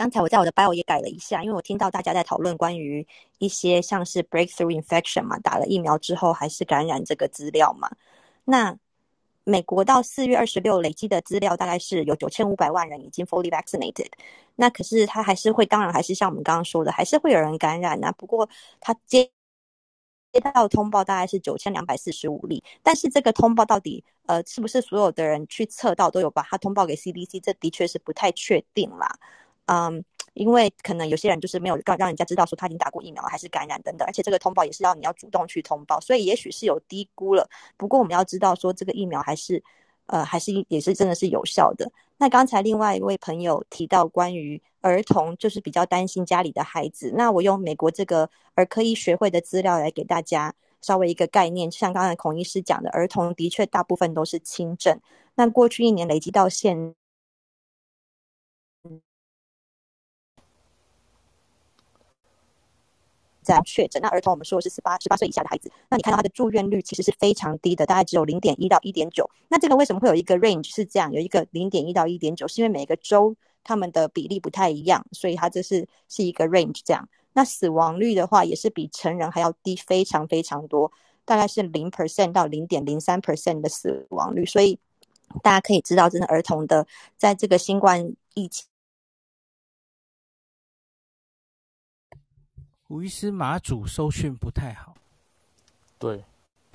刚才我在我的 bio 也改了一下，因为我听到大家在讨论关于一些像是 breakthrough infection 嘛，打了疫苗之后还是感染这个资料嘛。那美国到四月二十六累积的资料大概是有九千五百万人已经 fully vaccinated，那可是他还是会，当然还是像我们刚刚说的，还是会有人感染啊。不过他接接到通报大概是九千两百四十五例，但是这个通报到底呃是不是所有的人去测到都有把它通报给 CDC，这的确是不太确定啦。嗯，因为可能有些人就是没有让让人家知道说他已经打过疫苗，还是感染等等，而且这个通报也是要你要主动去通报，所以也许是有低估了。不过我们要知道说这个疫苗还是呃还是也是真的是有效的。那刚才另外一位朋友提到关于儿童，就是比较担心家里的孩子。那我用美国这个儿科医学会的资料来给大家稍微一个概念，像刚才孔医师讲的，儿童的确大部分都是轻症。那过去一年累积到现在确诊，那儿童我们说的是十八十八岁以下的孩子，那你看到他的住院率其实是非常低的，大概只有零点一到一点九。那这个为什么会有一个 range 是这样，有一个零点一到一点九，是因为每个州他们的比例不太一样，所以它这是是一个 range 这样。那死亡率的话也是比成人还要低非常非常多，大概是零 percent 到零点零三 percent 的死亡率，所以大家可以知道，真的儿童的在这个新冠疫情。吴医师，马祖收讯不太好，对，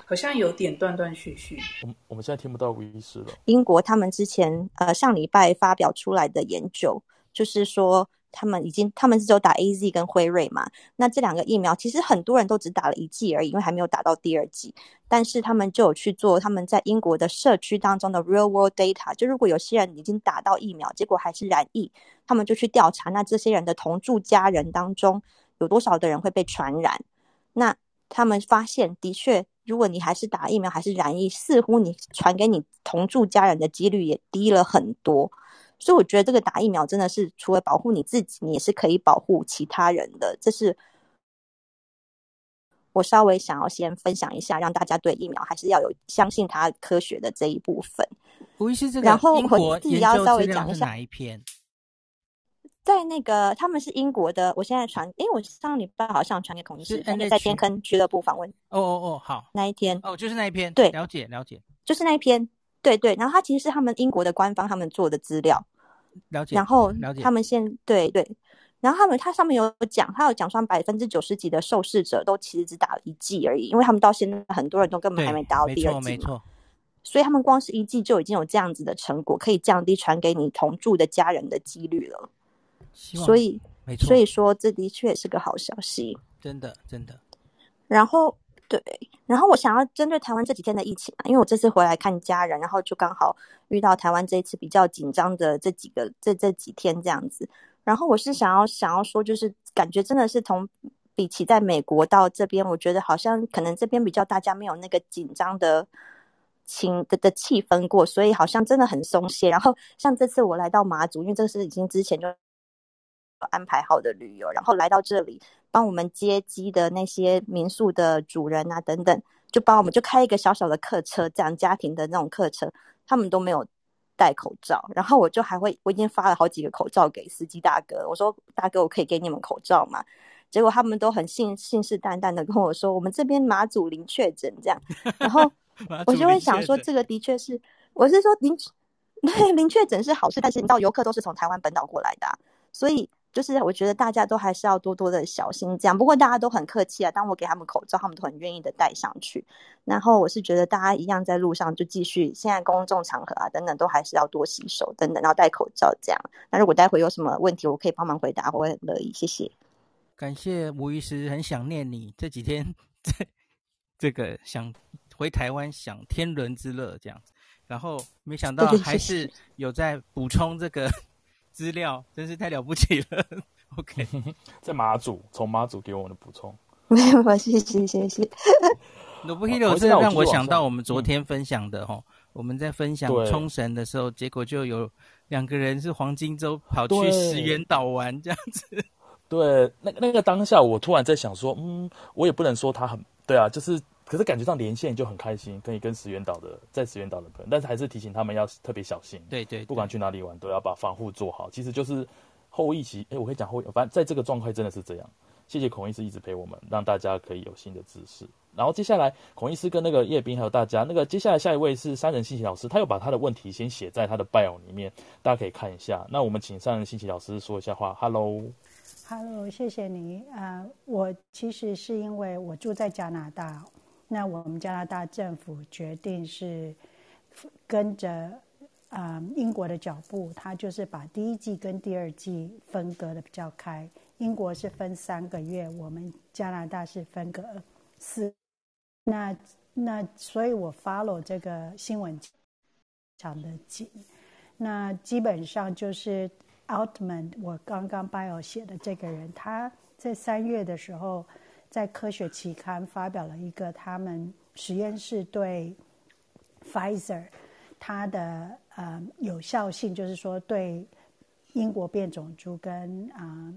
好像有点断断续续。我们我们现在听不到吴医师了。英国他们之前呃上礼拜发表出来的研究，就是说他们已经他们是只有打 AZ 跟辉瑞嘛，那这两个疫苗其实很多人都只打了一剂而已，因为还没有打到第二剂。但是他们就有去做他们在英国的社区当中的 real world data，就如果有些人已经打到疫苗，结果还是染疫，他们就去调查，那这些人的同住家人当中有多少的人会被传染？那他们发现，的确，如果你还是打疫苗还是染疫，似乎你传给你同住家人的几率也低了很多。所以我觉得这个打疫苗真的是除了保护你自己，你也是可以保护其他人的。这是我稍微想要先分享一下，让大家对疫苗还是要有相信它科学的这一部分。吴医师，这个然后我自己要稍微讲一下？在那个他们是英国的，我现在传，因为我上礼拜好像传给孔医师，是那个在天坑俱乐部访问。哦哦哦，好，那一天，哦，就是那一篇，对了解了解。就是那一篇，对对，然后他其实是他们英国的官方他们做的资料，了解，然后了解他们现对对，然后他们他上面有讲，他有讲说百分之九十几的受试者都其实只打了一剂而已，因为他们到现在很多人都根本还没打到第二剂嘛，没错，所以他们光是一剂就已经有这样子的成果，可以降低传给你同住的家人的几率了。所以，没错，所以说这的确是个好消息。真的真的，然后，对，然后我想要针对台湾这几天的疫情啊，因为我这次回来看家人，然后就刚好遇到台湾这一次比较紧张的这几个这这几天这样子。然后我是想要想要说，就是感觉真的是从比起在美国到这边，我觉得好像可能这边比较大家没有那个紧张的情的的气氛过，所以好像真的很松懈。然后像这次我来到马祖，因为这是已经之前就。安排好的旅游，然后来到这里帮我们接机的那些民宿的主人啊等等，就帮我们就开一个小小的客车，这样家庭的那种客车，他们都没有戴口罩，然后我就还会我已经发了好几个口罩给司机大哥，我说大哥我可以给你们口罩吗？结果他们都很信信誓旦旦的跟我说，我们这边马祖零确诊这样，然后我就会想说这个的确是，我是说零 对零确诊是好事，但是你知道游客都是从台湾本岛过来的啊，所以。就是我觉得大家都还是要多多的小心，这样。不过大家都很客气啊，当我给他们口罩，他们都很愿意的戴上去。然后我是觉得大家一样在路上就继续，现在公众场合啊等等都还是要多洗手等等，然后戴口罩这样。那如果待会有什么问题，我可以帮忙回答，我会很乐意。谢谢。感谢吴医师，很想念你这几天在这个想回台湾享天伦之乐这样。然后没想到还是有在补充这个。资料真是太了不起了。OK，在马祖，从马祖给我们的补充，没有吧？谢谢谢谢。Nobuhiro 这让我想到我们昨天分享的哈，我们在分享冲绳的时候，结果就有两个人是黄金周跑去石原岛玩这样子。对，那那个当下我突然在想说，嗯，我也不能说他很对啊，就是。可是感觉上连线就很开心，可以跟石原岛的在石原岛的朋友，但是还是提醒他们要特别小心。对，对对，不管去哪里玩都要把防护做好。其实就是后疫情，哎，我可以讲后，反正在这个状态真的是这样。谢谢孔医师一直陪我们，让大家可以有新的知识。然后接下来孔医师跟那个叶斌还有大家，那个接下来下一位是三人信息老师，他又把他的问题先写在他的 bio 里面，大家可以看一下。那我们请三人信息老师说一下话。Hello，Hello，谢谢你。啊、呃，我其实是因为我住在加拿大。那我们加拿大政府决定是跟着啊、英国的脚步，他就是把第一季跟第二季分隔的比较开。英国是分三个月，我们加拿大是分隔四。那那所以我 follow 这个新闻非常的紧。那基本上就是 Altman，我刚刚 bio 写的这个人，他在三月的时候。在科学期刊发表了一个他们实验室对 Pfizer 它的呃有效性，就是说对英国变种株跟啊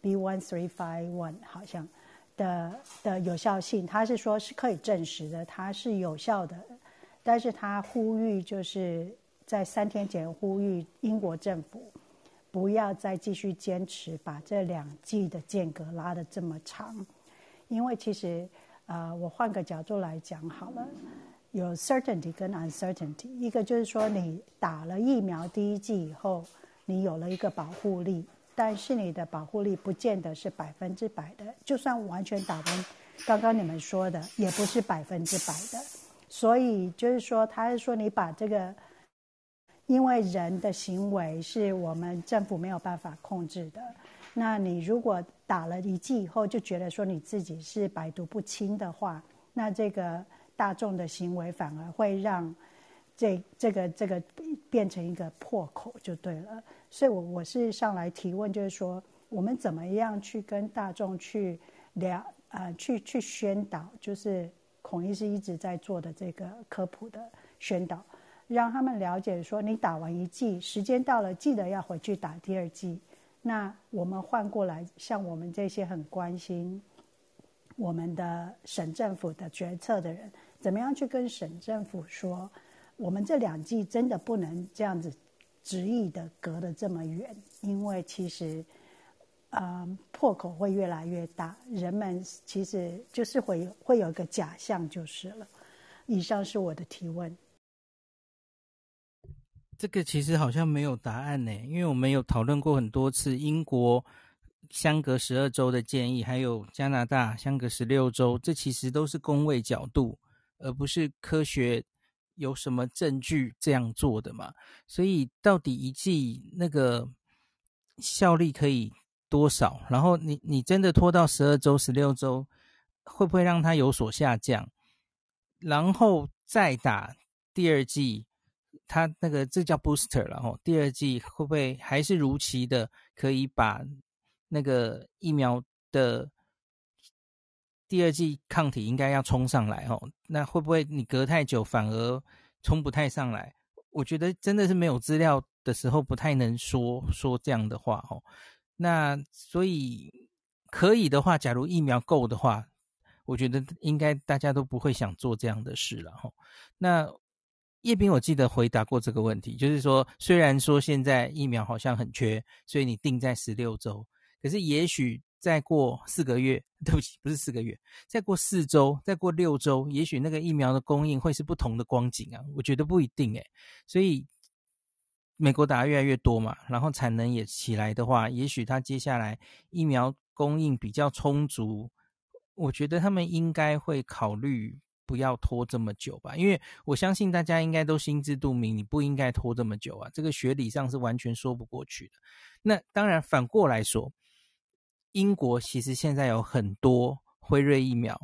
B one three five one 好像的的有效性，他是说是可以证实的，它是有效的。但是他呼吁就是在三天前呼吁英国政府不要再继续坚持把这两剂的间隔拉得这么长。因为其实，呃，我换个角度来讲好了，有 certainty 跟 uncertainty。一个就是说，你打了疫苗第一剂以后，你有了一个保护力，但是你的保护力不见得是百分之百的。就算完全打完，刚刚你们说的也不是百分之百的。所以就是说，他是说你把这个因为人的行为是我们政府没有办法控制的。那你如果打了一剂以后就觉得说你自己是百毒不侵的话，那这个大众的行为反而会让这这个这个变成一个破口就对了。所以我我是上来提问，就是说我们怎么样去跟大众去聊，呃，去去宣导，就是孔医师一直在做的这个科普的宣导。让他们了解说，你打完一剂，时间到了，记得要回去打第二剂。那我们换过来，像我们这些很关心我们的省政府的决策的人，怎么样去跟省政府说，我们这两季真的不能这样子执意的隔得这么远，因为其实，呃，破口会越来越大，人们其实就是会会有一个假象就是了。以上是我的提问。这个其实好像没有答案呢，因为我们有讨论过很多次，英国相隔十二周的建议，还有加拿大相隔十六周，这其实都是公卫角度，而不是科学有什么证据这样做的嘛。所以到底一剂那个效力可以多少？然后你你真的拖到十二周、十六周，会不会让它有所下降？然后再打第二剂？他那个这叫 booster 了吼，第二剂会不会还是如期的可以把那个疫苗的第二剂抗体应该要冲上来吼？那会不会你隔太久反而冲不太上来？我觉得真的是没有资料的时候不太能说说这样的话吼。那所以可以的话，假如疫苗够的话，我觉得应该大家都不会想做这样的事了吼。那。叶斌，我记得回答过这个问题，就是说，虽然说现在疫苗好像很缺，所以你定在十六周，可是也许再过四个月，对不起，不是四个月，再过四周，再过六周，也许那个疫苗的供应会是不同的光景啊。我觉得不一定诶，所以美国打越来越多嘛，然后产能也起来的话，也许他接下来疫苗供应比较充足，我觉得他们应该会考虑。不要拖这么久吧，因为我相信大家应该都心知肚明，你不应该拖这么久啊，这个学理上是完全说不过去的。那当然反过来说，英国其实现在有很多辉瑞疫苗，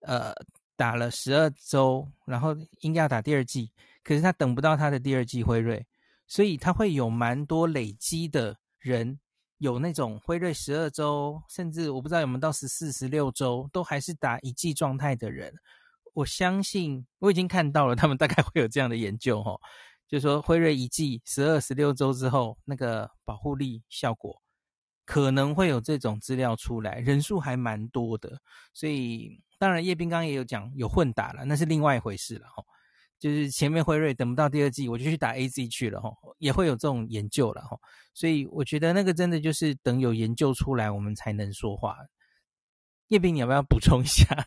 呃，打了十二周，然后应该要打第二剂，可是他等不到他的第二剂辉瑞，所以他会有蛮多累积的人。有那种辉瑞十二周，甚至我不知道有没有到十四、十六周，都还是打一剂状态的人。我相信我已经看到了，他们大概会有这样的研究，哈，就是说辉瑞一剂十二、十六周之后，那个保护力效果可能会有这种资料出来，人数还蛮多的，所以当然叶斌刚也有讲有混打了，那是另外一回事了，哈，就是前面辉瑞等不到第二季，我就去打 AZ 去了，哈，也会有这种研究了，哈，所以我觉得那个真的就是等有研究出来，我们才能说话。叶斌，你要不要补充一下？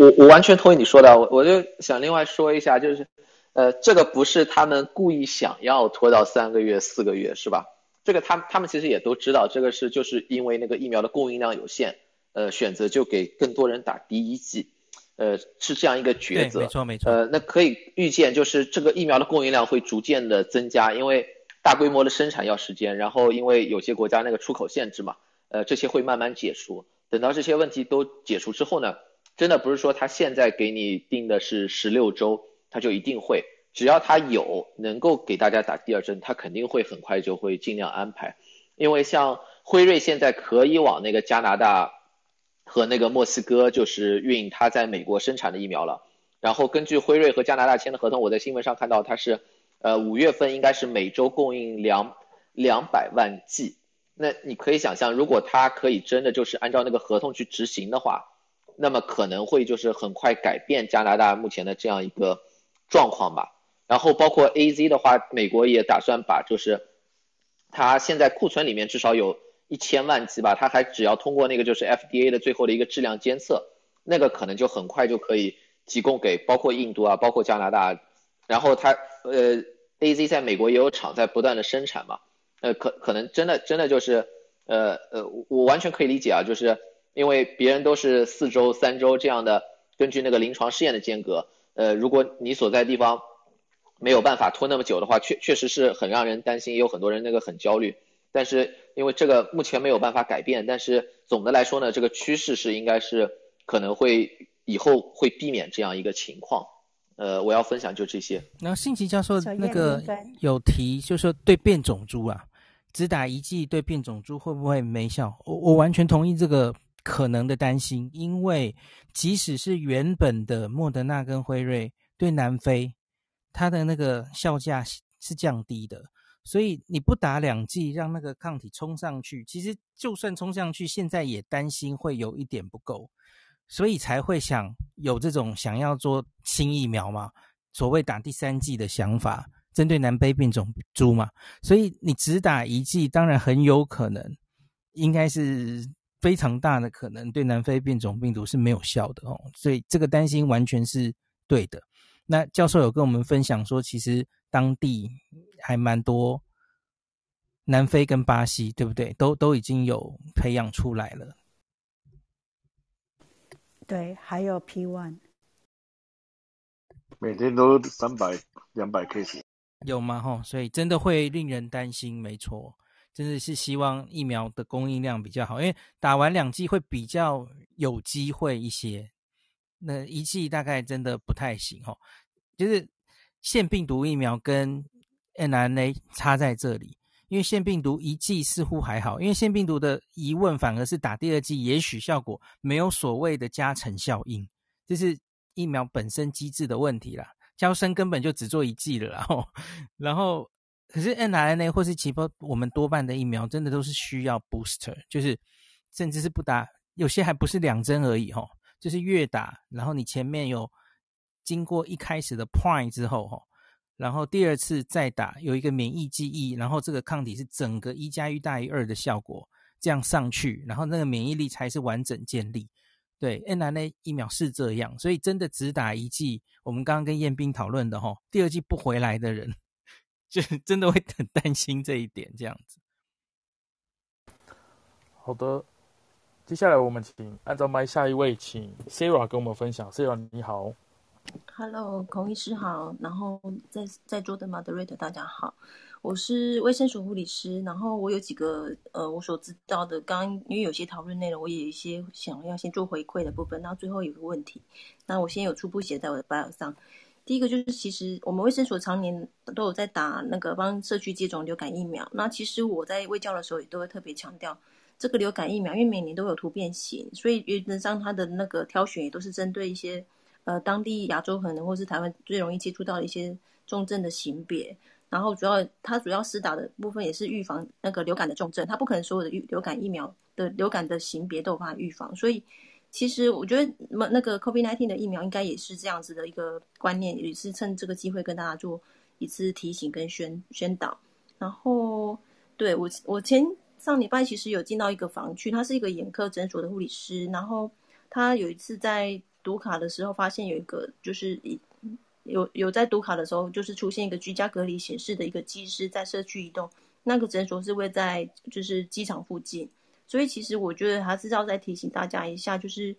我我完全同意你说的，我我就想另外说一下，就是，呃，这个不是他们故意想要拖到三个月、四个月，是吧？这个他他们其实也都知道，这个是就是因为那个疫苗的供应量有限，呃，选择就给更多人打第一剂，呃，是这样一个抉择。没错没错。呃，那可以预见，就是这个疫苗的供应量会逐渐的增加，因为大规模的生产要时间，然后因为有些国家那个出口限制嘛，呃，这些会慢慢解除。等到这些问题都解除之后呢，真的不是说他现在给你定的是十六周，他就一定会。只要他有能够给大家打第二针，他肯定会很快就会尽量安排。因为像辉瑞现在可以往那个加拿大和那个墨西哥就是运他在美国生产的疫苗了。然后根据辉瑞和加拿大签的合同，我在新闻上看到他是，呃，五月份应该是每周供应两两百万剂。那你可以想象，如果他可以真的就是按照那个合同去执行的话。那么可能会就是很快改变加拿大目前的这样一个状况吧。然后包括 AZ 的话，美国也打算把就是它现在库存里面至少有一千万剂吧，它还只要通过那个就是 FDA 的最后的一个质量监测，那个可能就很快就可以提供给包括印度啊，包括加拿大。然后它呃 AZ 在美国也有厂在不断的生产嘛，呃可可能真的真的就是呃呃我完全可以理解啊，就是。因为别人都是四周、三周这样的，根据那个临床试验的间隔，呃，如果你所在地方没有办法拖那么久的话，确确实是很让人担心，也有很多人那个很焦虑。但是因为这个目前没有办法改变，但是总的来说呢，这个趋势是应该是可能会以后会避免这样一个情况。呃，我要分享就这些。然后信奇教授那个有提，就是说对变种株啊，只打一剂对变种株会不会没效？我我完全同意这个可能的担心，因为即使是原本的莫德纳跟辉瑞对南非，它的那个效价是降低的。所以你不打两剂，让那个抗体冲上去，其实就算冲上去，现在也担心会有一点不够，所以才会想有这种想要做新疫苗嘛，所谓打第三剂的想法，针对南非变种株嘛。所以你只打一剂，当然很有可能，应该是非常大的可能对南非变种病毒是没有效的哦。所以这个担心完全是对的。那教授有跟我们分享说，其实当地还蛮多，南非跟巴西，对不对？都都已经有培养出来了。对，还有 P one，每天都三百、两百 case，有吗？吼，所以真的会令人担心，没错，真的是希望疫苗的供应量比较好，因为打完两剂会比较有机会一些。那一剂大概真的不太行哦，就是腺病毒疫苗跟 mRNA 差在这里，因为腺病毒一剂似乎还好，因为腺病毒的疑问反而是打第二剂，也许效果没有所谓的加成效应，这是疫苗本身机制的问题啦。娇生根本就只做一剂了，然后，然后可是 mRNA 或是其他我们多半的疫苗真的都是需要 booster，就是甚至是不打，有些还不是两针而已吼。就是越打，然后你前面有经过一开始的 prime 之后，吼，然后第二次再打，有一个免疫记忆，然后这个抗体是整个一加一大于二的效果，这样上去，然后那个免疫力才是完整建立。对，mRNA 疫苗是这样，所以真的只打一剂，我们刚刚跟彦斌讨论的，吼，第二剂不回来的人，就真的会很担心这一点，这样子。好的。接下来我们请按照麦下一位，请 Sarah 跟我们分享。Sarah 你好，Hello，孔医师好，然后在在座的 Moderator 大家好，我是卫生署护理师，然后我有几个呃我所知道的，刚刚因为有些讨论内容，我也有一些想要先做回馈的部分，然后最后有个问题，那我先有初步写在我的 bio 上。第一个就是其实我们卫生所常年都有在打那个帮社区接种流感疫苗，那其实我在卫教的时候也都会特别强调。这个流感疫苗，因为每年都有突变型，所以原则上它的那个挑选也都是针对一些呃当地亚洲可能或是台湾最容易接触到的一些重症的型别。然后主要它主要施打的部分也是预防那个流感的重症，它不可能所有的流感疫苗的流感的型别都有办法预防。所以其实我觉得那那个 COVID-19 的疫苗应该也是这样子的一个观念，也是趁这个机会跟大家做一次提醒跟宣宣导。然后对我我前。上礼拜其实有进到一个房区，他是一个眼科诊所的护理师。然后他有一次在读卡的时候，发现有一个就是一有有在读卡的时候，就是出现一个居家隔离显示的一个机师在社区移动。那个诊所是位在就是机场附近，所以其实我觉得还是要再提醒大家一下，就是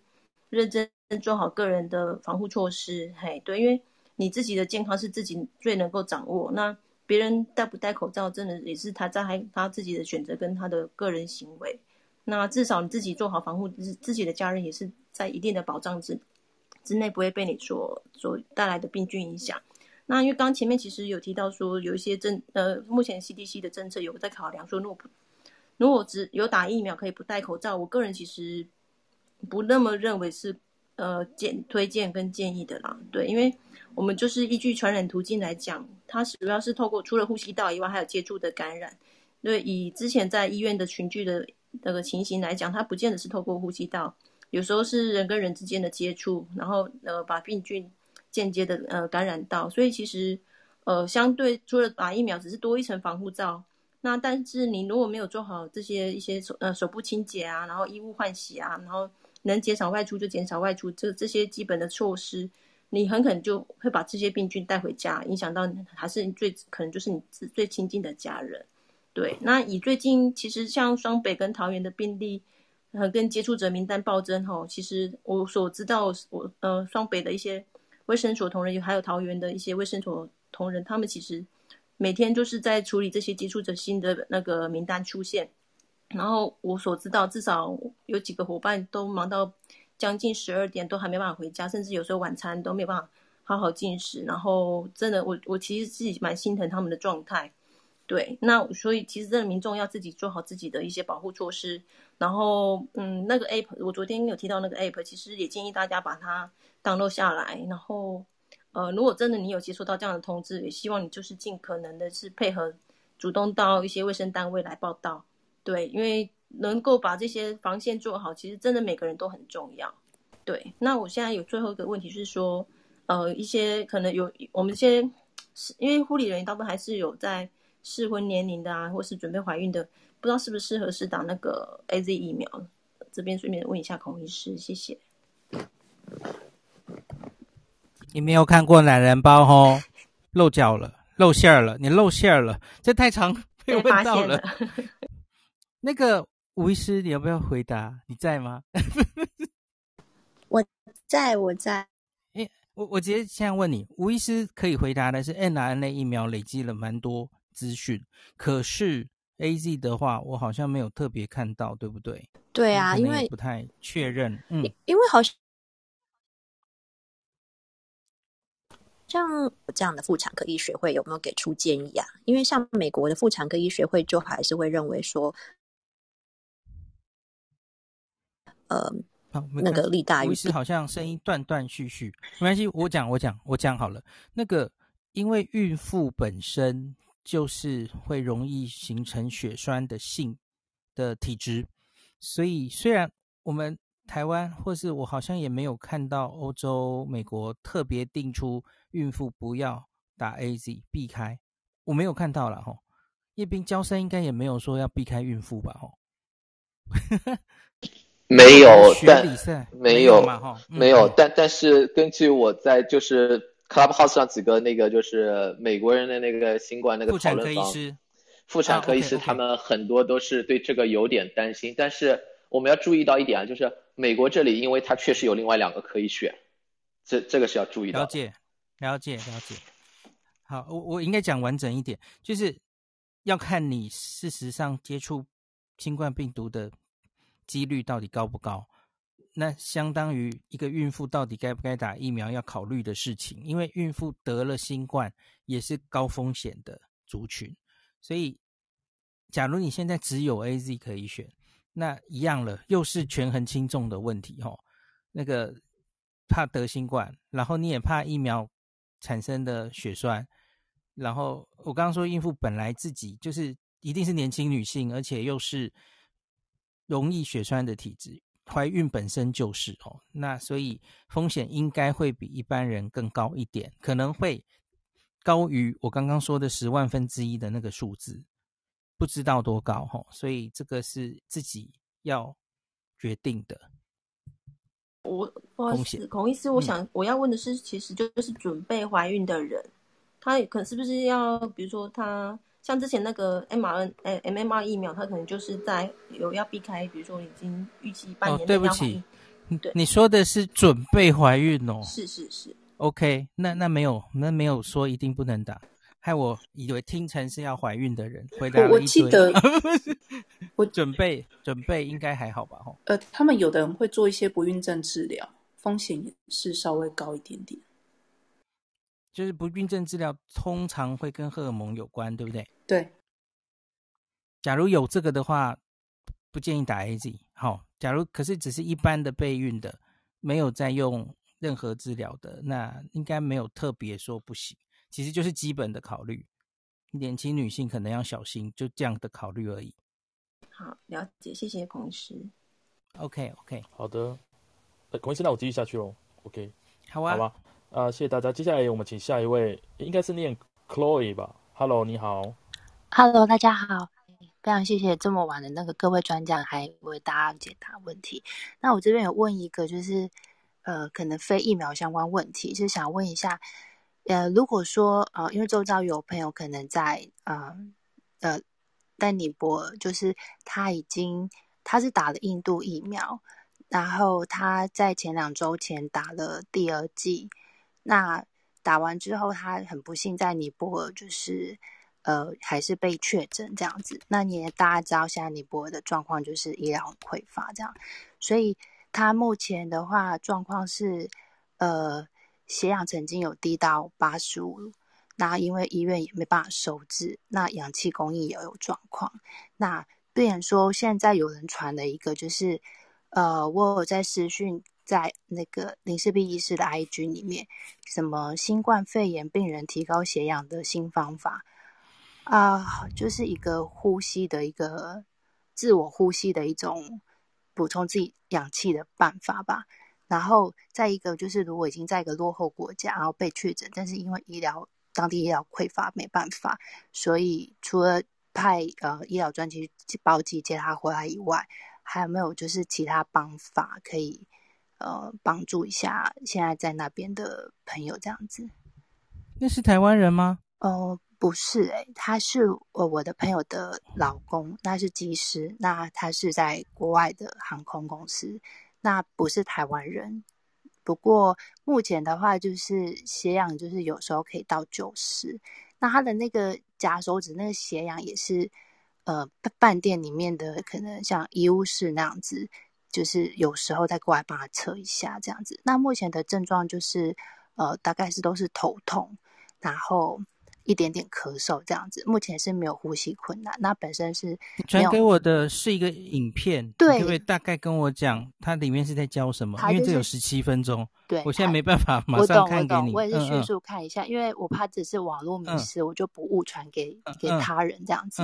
认真做好个人的防护措施。嘿，对，因为你自己的健康是自己最能够掌握。那别人戴不戴口罩，真的也是他在他自己的选择跟他的个人行为。那至少你自己做好防护，自自己的家人也是在一定的保障之之内，不会被你所所带来的病菌影响。那因为刚前面其实有提到说，有一些政呃，目前 CDC 的政策有在考量说，如果不如果只有打疫苗可以不戴口罩，我个人其实不那么认为是呃建推荐跟建议的啦。对，因为。我们就是依据传染途径来讲，它主要是透过除了呼吸道以外，还有接触的感染。对，以之前在医院的群聚的那个情形来讲，它不见得是透过呼吸道，有时候是人跟人之间的接触，然后呃把病菌间接的呃感染到。所以其实呃相对除了打疫苗，只是多一层防护罩。那但是你如果没有做好这些一些手呃手部清洁啊，然后衣物换洗啊，然后能减少外出就减少外出，这这些基本的措施。你很可能就会把这些病菌带回家，影响到还是最可能就是你最亲近的家人。对，那以最近其实像双北跟桃园的病例，呃跟接触者名单暴增吼，其实我所知道我呃双北的一些卫生所同仁，还有桃园的一些卫生所同仁，他们其实每天就是在处理这些接触者新的那个名单出现。然后我所知道，至少有几个伙伴都忙到将近十二点，都还没办法回家，甚至有时候晚餐都没办法好好进食。然后真的，我我其实自己蛮心疼他们的状态。对，那所以其实这个民众要自己做好自己的一些保护措施。然后，嗯，那个 app 我昨天有提到那个 app，其实也建议大家把它 download 下来。然后，呃，如果真的你有接收到这样的通知，也希望你就是尽可能的是配合，主动到一些卫生单位来报道。对，因为能够把这些防线做好，其实真的每个人都很重要。对，那我现在有最后一个问题是说，呃，一些可能有我们一些，因为护理人员大部分还是有在适婚年龄的啊，或是准备怀孕的，不知道是不是适合是打那个 AZ 疫苗？这边顺便问一下孔医师，谢谢。你没有看过懒人包哦，露脚了，露馅了，你露馅了，这太长 被问到了。那个吴医师，你要不要回答？你在吗？我在，我在。诶，我我直接现在问你，吴医师可以回答的是 n r n a 疫苗累积了蛮多资讯，可是 AZ 的话，我好像没有特别看到，对不对？对啊，因为不太确认。嗯，因为好像像这样的妇产科医学会有没有给出建议啊？因为像美国的妇产科医学会就还是会认为说。呃，好，那个利大于弊。吴医师好像声音断断续续，没关系，我讲，我讲，我讲好了。那个，因为孕妇本身就是会容易形成血栓的性的体质，所以虽然我们台湾或是我好像也没有看到欧洲、美国特别定出孕妇不要打 AZ，避开，我没有看到了吼。叶斌娇生应该也没有说要避开孕妇吧吼。没有，但没有，嗯、没有，但但是根据我在就是 Clubhouse 上几个那个就是美国人的那个新冠那个讨论方，妇产科医师他们很多都是对这个有点担心.但是我们要注意到一点啊，就是美国这里因为它确实有另外两个可以选，这这个是要注意的。了解，了解，了解。好，我我应该讲完整一点，就是要看你事实上接触新冠病毒的。几率到底高不高？那相当于一个孕妇到底该不该打疫苗要考虑的事情，因为孕妇得了新冠也是高风险的族群，所以假如你现在只有 AZ 可以选，那一样了，又是权衡轻重的问题哦。那个怕得新冠，然后你也怕疫苗产生的血栓，然后我刚刚说孕妇本来自己就是一定是年轻女性，而且又是。容易血栓的体质，怀孕本身就是哦，那所以风险应该会比一般人更高一点，可能会高于我刚刚说的十万分之一的那个数字，不知道多高哦，所以这个是自己要决定的。我不好意思，孔医师，我想、嗯、我要问的是，其实就是准备怀孕的人，他可能是不是要，比如说他。像之前那个 mRNA、欸、MMR 疫苗，他可能就是在有要避开，比如说已经预期半年。哦，对不起，对，你说的是准备怀孕哦。是是是。OK，那那没有，那没有说一定不能打，害我以为听成是要怀孕的人回答了一记得，我准备准备应该还好吧？吼。呃，他们有的人会做一些不孕症治疗，风险也是稍微高一点点。就是不孕症治疗通常会跟荷尔蒙有关，对不对？对。假如有这个的话，不建议打 AZ。好，假如可是只是一般的备孕的，没有在用任何治疗的，那应该没有特别说不行。其实就是基本的考虑，年轻女性可能要小心，就这样的考虑而已。好，了解，谢谢孔医师。OK，OK，、okay, okay. 好的。呃，孔医师，那我继续下去喽。OK，好啊，好吧。啊，谢谢大家。接下来我们请下一位，应该是念 Chloe 吧？Hello，你好。Hello，大家好。非常谢谢这么晚的那个各位专家还为大家解答问题。那我这边有问一个，就是呃，可能非疫苗相关问题，就是想问一下，呃，如果说呃，因为周遭有朋友可能在呃呃丹尼博，就是他已经他是打了印度疫苗，然后他在前两周前打了第二剂。那打完之后，他很不幸在尼泊尔就是呃还是被确诊这样子。那你也大家知道，现在尼泊尔的状况就是医疗匮乏这样，所以他目前的话状况是呃血氧曾经有低到八十五。那因为医院也没办法收治，那氧气供应也有状况。那病人说现在有人传了一个，就是呃，我有在私讯在那个林氏璧医师的 IG 里面，什么新冠肺炎病人提高血氧的新方法啊、就是一个呼吸的一个自我呼吸的一种补充自己氧气的办法吧。然后再一个就是，如果已经在一个落后国家，然后被确诊，但是因为医疗当地医疗匮乏，没办法，所以除了派呃医疗专机包机接他回来以外，还有没有就是其他方法可以呃帮助一下现在在那边的朋友这样子？那是台湾人吗？哦、呃，不是、欸，诶，他是我我的朋友的老公，那是机师，那他是在国外的航空公司，那不是台湾人。不过目前的话，就是血氧就是有时候可以到九十，那他的那个夹手指那个血氧也是，呃，饭店里面的可能像医务室那样子，就是有时候再过来帮他测一下这样子。那目前的症状就是，呃，大概是都是头痛，然后。一点点咳嗽这样子，目前是没有呼吸困难。那本身是传给我的是一个影片，对，可不可以大概跟我讲它里面是在教什么？就是、因为这有十七分钟，对，我现在没办法马上看给你。我，我，我也是迅速看一下，嗯嗯，因为我怕只是网络迷失，嗯、我就不误传给给他人这样子。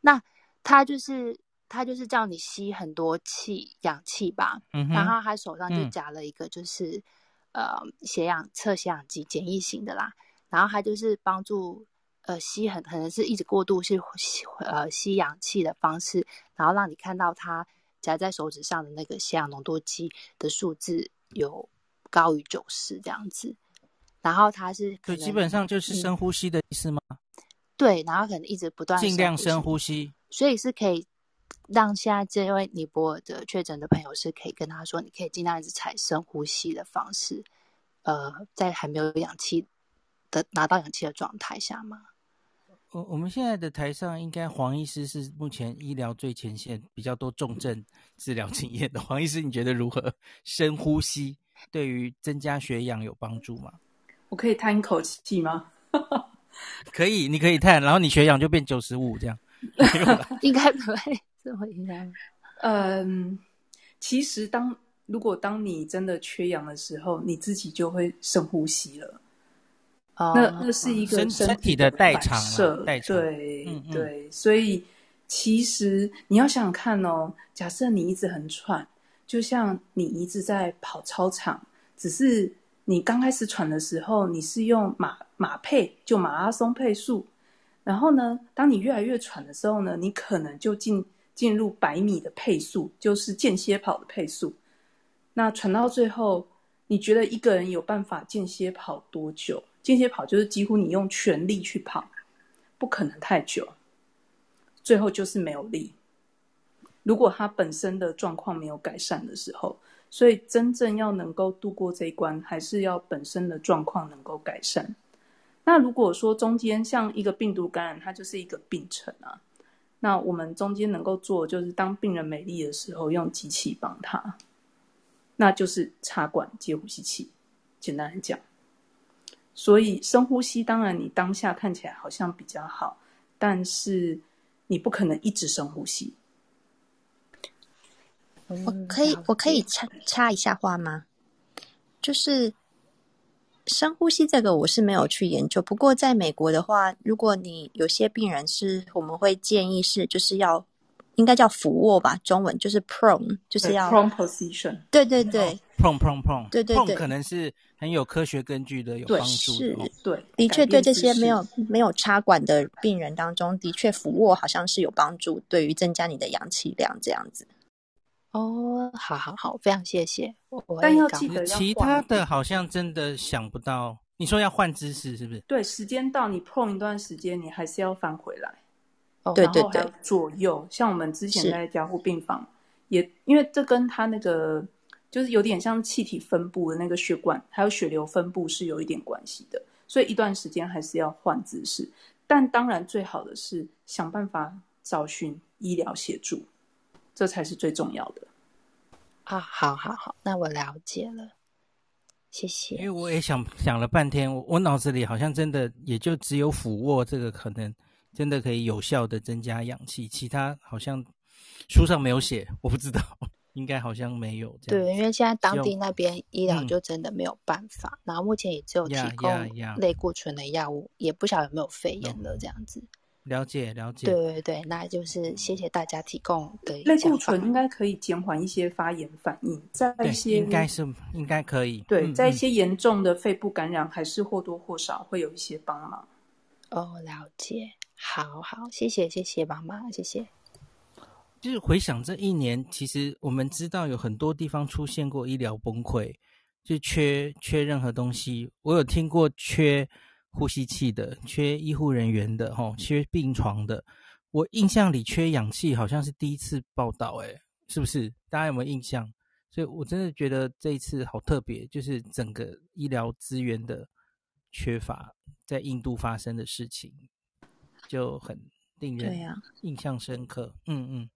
那他就是他就是叫你吸很多气氧气吧，嗯、然后他手上就夹了一个就是、嗯、呃血氧测血氧机简易型的啦。然后它就是帮助呃吸很可能是一直过度去吸呃吸氧气的方式，然后让你看到它夹在手指上的那个血氧浓度计的数字有高于九十这样子。然后它是可基本上就是深呼吸的意思吗？嗯、对，然后可能一直不断尽量深呼吸，所以是可以让现在这位尼泊尔的确诊的朋友是可以跟他说，你可以尽量一直采深呼吸的方式，呃，在还没有氧气。的拿到氧气的状态下吗？我我们现在的台上应该黄医师是目前医疗最前线，比较多重症治疗经验的黄医师，你觉得如何？深呼吸对于增加血氧有帮助吗？我可以叹一口气吗？可以，你可以叹，然后你血氧就变九十五这样。应该不会这会应该。嗯，其实当如果当你真的缺氧的时候，你自己就会深呼吸了。Oh, 那那是一个身体的代偿，代偿对嗯嗯对，所以其实你要想想看哦，假设你一直很喘，就像你一直在跑操场，只是你刚开始喘的时候，你是用马马配，就马拉松配速，然后呢，当你越来越喘的时候呢，你可能就进进入百米的配速，就是间歇跑的配速。那喘到最后，你觉得一个人有办法间歇跑多久？间歇跑就是几乎你用全力去跑，不可能太久，最后就是没有力。如果他本身的状况没有改善的时候，所以真正要能够度过这一关，还是要本身的状况能够改善。那如果说中间像一个病毒感染，它就是一个病程啊，那我们中间能够做，就是当病人没力的时候，用机器帮他，那就是插管接呼吸器。简单来讲。所以深呼吸，当然你当下看起来好像比较好，但是你不可能一直深呼吸。我可以，我可以插插一下话吗？就是深呼吸这个，我是没有去研究。不过在美国的话，如果你有些病人是，我们会建议是，就是要。应该叫俯卧吧，中文就是 prone，就是要 prone position。对对对，prone prone prone，对对对，可能是很有科学根据的，有帮助。是，哦、对，的确对这些没有没有插管的病人当中，的确俯卧好像是有帮助，对于增加你的氧气量这样子。哦，好好好，非常谢谢。但要记得要，其他的好像真的想不到。你说要换姿势是不是？对，时间到，你 prone 一段时间，你还是要翻回来。对对对，左右，像我们之前在加护病房，也因为这跟他那个就是有点像气体分布的那个血管，还有血流分布是有一点关系的，所以一段时间还是要换姿势。但当然，最好的是想办法找寻医疗协助，这才是最重要的。啊，好好好，那我了解了，谢谢。因为我也想想了半天，我我脑子里好像真的也就只有俯卧这个可能真的可以有效的增加氧气，其他好像书上没有写，我不知道。应该好像没有这样。对，因为现在当地那边医疗就真的没有办法，嗯、然后目前也只有提供类固醇的药物，也不晓得有没有肺炎了这样子。了解了解。对对对，那就是谢谢大家提供的类固醇，应该可以减缓一些发炎反应，在一些应该是应该可以。对，在一些严重的肺部感染，还是或多或少会有一些帮忙。哦，了解，好好，谢谢谢谢妈妈，谢谢。就是回想这一年，其实我们知道有很多地方出现过医疗崩溃，就缺缺任何东西。我有听过缺呼吸器的、缺医护人员的、吼缺病床的。我印象里缺氧气好像是第一次报道，诶，是不是？大家有没有印象？所以我真的觉得这一次好特别，就是整个医疗资源的缺乏，在印度发生的事情就很令人印象深刻。嗯嗯。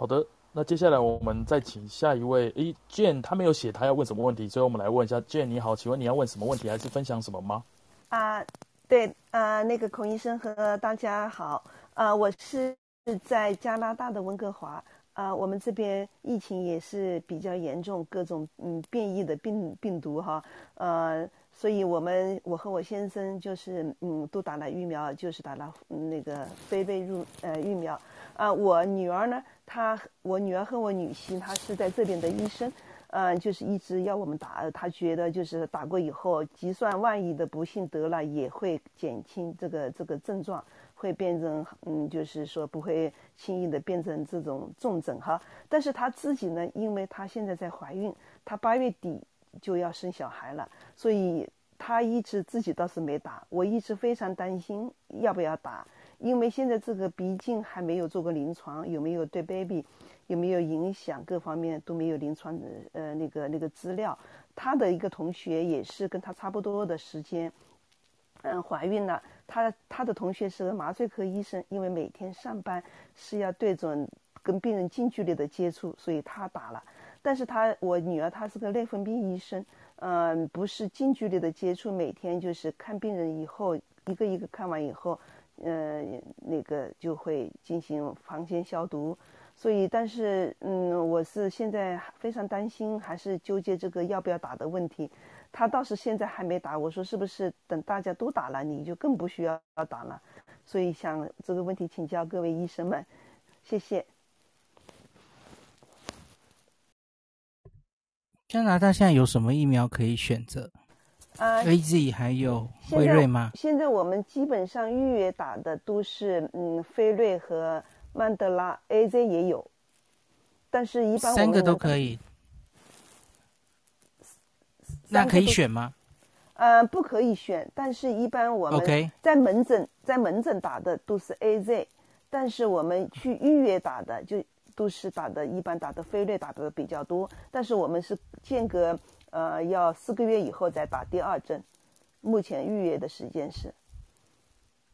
好的，那接下来我们再请下一位。诶，Jane，他没有写他要问什么问题，所以我们来问一下 Jane，你好，请问你要问什么问题，还是分享什么吗？啊、对，啊、那个孔医生和大家好，啊、我是在加拿大的温哥华，啊、我们这边疫情也是比较严重，各种嗯变异的病病毒哈，呃，所以我们我和我先生就是嗯都打了疫苗，就是打了那个非贝入呃疫苗。啊、我女儿呢，她我女儿和我女婿，她是在这边的医生，嗯、呃，就是一直要我们打，她觉得就是打过以后，就算万一的不幸得了，也会减轻这个这个症状，会变成嗯，就是说不会轻易的变成这种重症哈。但是她自己呢，因为她现在在怀孕，她八月底就要生小孩了，所以她一直自己倒是没打，我一直非常担心要不要打。因为现在这个毕竟还没有做过临床，有没有对 baby 有没有影响，各方面都没有临床的呃那个那个资料。他的一个同学也是跟他差不多的时间，嗯，怀孕了。他他的同学是个麻醉科医生，因为每天上班是要对准跟病人近距离的接触，所以他打了。但是他我女儿她是个内分泌医生，嗯，不是近距离的接触，每天就是看病人以后一个一个看完以后。呃，那个就会进行房间消毒，所以，但是，嗯，我是现在非常担心，还是纠结这个要不要打的问题。他倒是现在还没打，我说是不是等大家都打了，你就更不需要打了？所以想这个问题请教各位医生们，谢谢。加拿大现在有什么疫苗可以选择？啊，A Z 还有辉瑞吗？现在我们基本上预约打的都是嗯，辉瑞和曼德拉，A Z 也有，但是一般我们三个都可以。那可以选吗？呃，不可以选，但是一般我们在门诊在门诊打的都是 A Z，但是我们去预约打的就都是打的，一般打的飞瑞打的比较多，但是我们是间隔。呃，要四个月以后再打第二针，目前预约的时间是。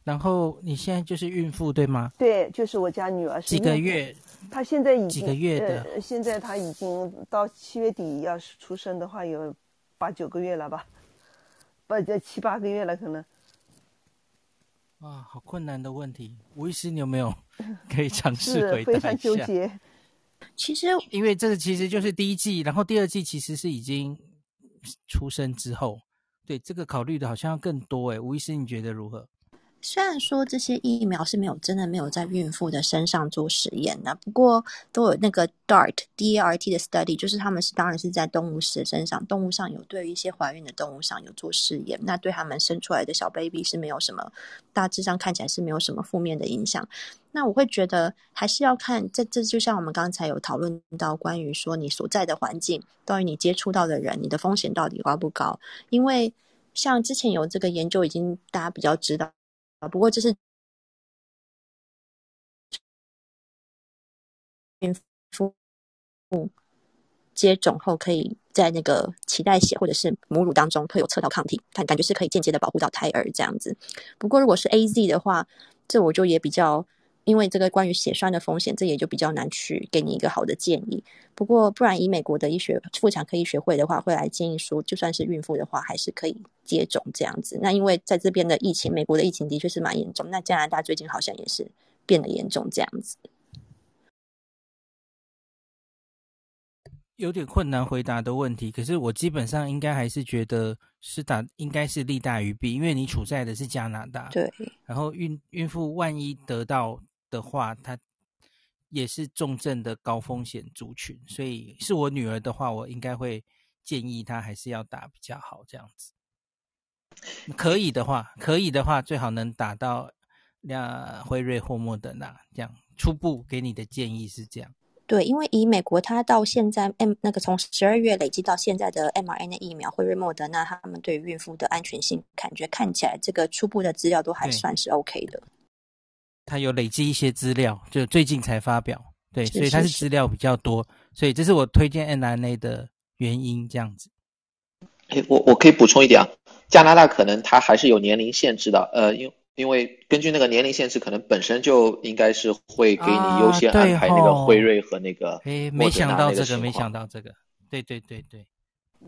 然后你现在就是孕妇对吗？对，就是我家女儿是。几个月？她现在已经几个月的？呃，现在她已经到七月底要出生的话，有八九个月了吧？不，就七八个月了可能。哇，好困难的问题，吴医师，你有没有 可以尝试回答一下？非常纠结。其实，因为这个其实就是第一季，然后第二季其实是已经出生之后，对这个考虑的好像要更多诶。吴医师，你觉得如何？虽然说这些疫苗是没有真的没有在孕妇的身上做实验的，不过都有那个 DART D A R T 的 study，就是他们是当然是在动物的身上，动物上有对于一些怀孕的动物上有做试验，那对他们生出来的小 baby 是没有什么，大致上看起来是没有什么负面的影响。那我会觉得还是要看这这就像我们刚才有讨论到关于说你所在的环境，关于你接触到的人，你的风险到底高不高？因为像之前有这个研究，已经大家比较知道。啊，不过这是孕妇接种后可以在那个脐带血或者是母乳当中会有测到抗体，感感觉是可以间接的保护到胎儿这样子。不过如果是 AZ 的话，这我就也比较。因为这个关于血栓的风险，这也就比较难去给你一个好的建议。不过，不然以美国的医学妇产科医学会的话，会来建议说，就算是孕妇的话，还是可以接种这样子。那因为在这边的疫情，美国的疫情的确是蛮严重。那加拿大最近好像也是变得严重这样子。有点困难回答的问题，可是我基本上应该还是觉得是打应该是利大于弊，因为你处在的是加拿大，对。然后孕孕妇万一得到。的话，他也是重症的高风险族群，所以是我女儿的话，我应该会建议她还是要打比较好，这样子。可以的话，可以的话，最好能打到那辉瑞或莫德纳，这样初步给你的建议是这样。对，因为以美国它到现在 M 那个从十二月累积到现在的 mRNA 疫苗辉瑞、莫德纳，他们对于孕妇的安全性感觉看起来，这个初步的资料都还算是 OK 的。他有累积一些资料，就最近才发表，对，所以他是资料比较多，所以这是我推荐 N R N A 的原因，这样子。诶，我我可以补充一点啊，加拿大可能它还是有年龄限制的，呃，因因为根据那个年龄限制，可能本身就应该是会给你优先安排那个辉瑞和那个、啊。诶，没想到这个，没想到这个，对对对对，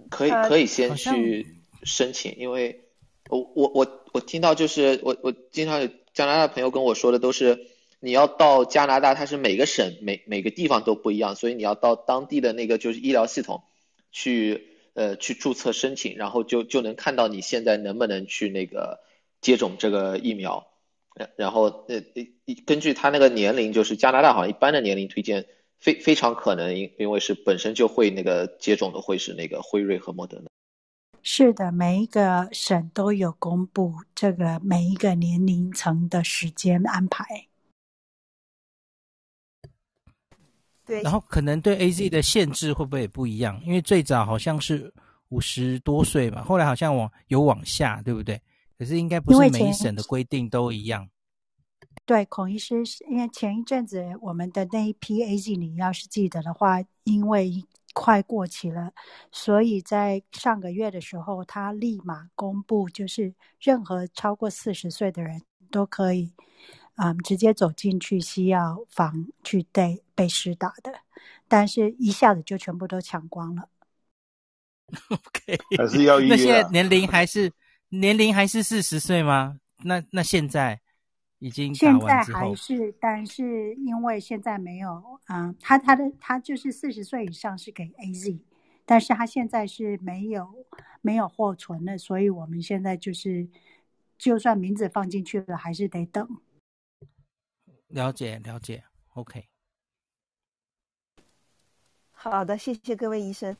可以可以先去申请，因为我我我我听到就是我我经常有。加拿大朋友跟我说的都是，你要到加拿大，它是每个省每每个地方都不一样，所以你要到当地的那个就是医疗系统去呃去注册申请，然后就就能看到你现在能不能去那个接种这个疫苗，然后呃根据他那个年龄，就是加拿大好像一般的年龄推荐非非常可能因因为是本身就会那个接种的会是那个辉瑞和莫德纳。是的，每一个省都有公布这个每一个年龄层的时间安排。对，然后可能对 AZ 的限制会不会也不一样？因为最早好像是五十多岁嘛，后来好像往有往下，对不对？可是应该不是每一省的规定都一样。对，孔医师，因为前一阵子我们的那一批 AZ，你要是记得的话，因为。快过期了，所以在上个月的时候，他立马公布，就是任何超过四十岁的人都可以，嗯，直接走进去西药房去被被施打的，但是一下子就全部都抢光了。OK，还是要 预约。那现在年龄还是年龄还是四十岁吗？那那现在？已经现在还是，但是因为现在没有啊，他他的他就是四十岁以上是给 AZ，但是他现在是没有没有货存的，所以我们现在就是就算名字放进去了，还是得等。了解了解，OK。好的，谢谢各位医生。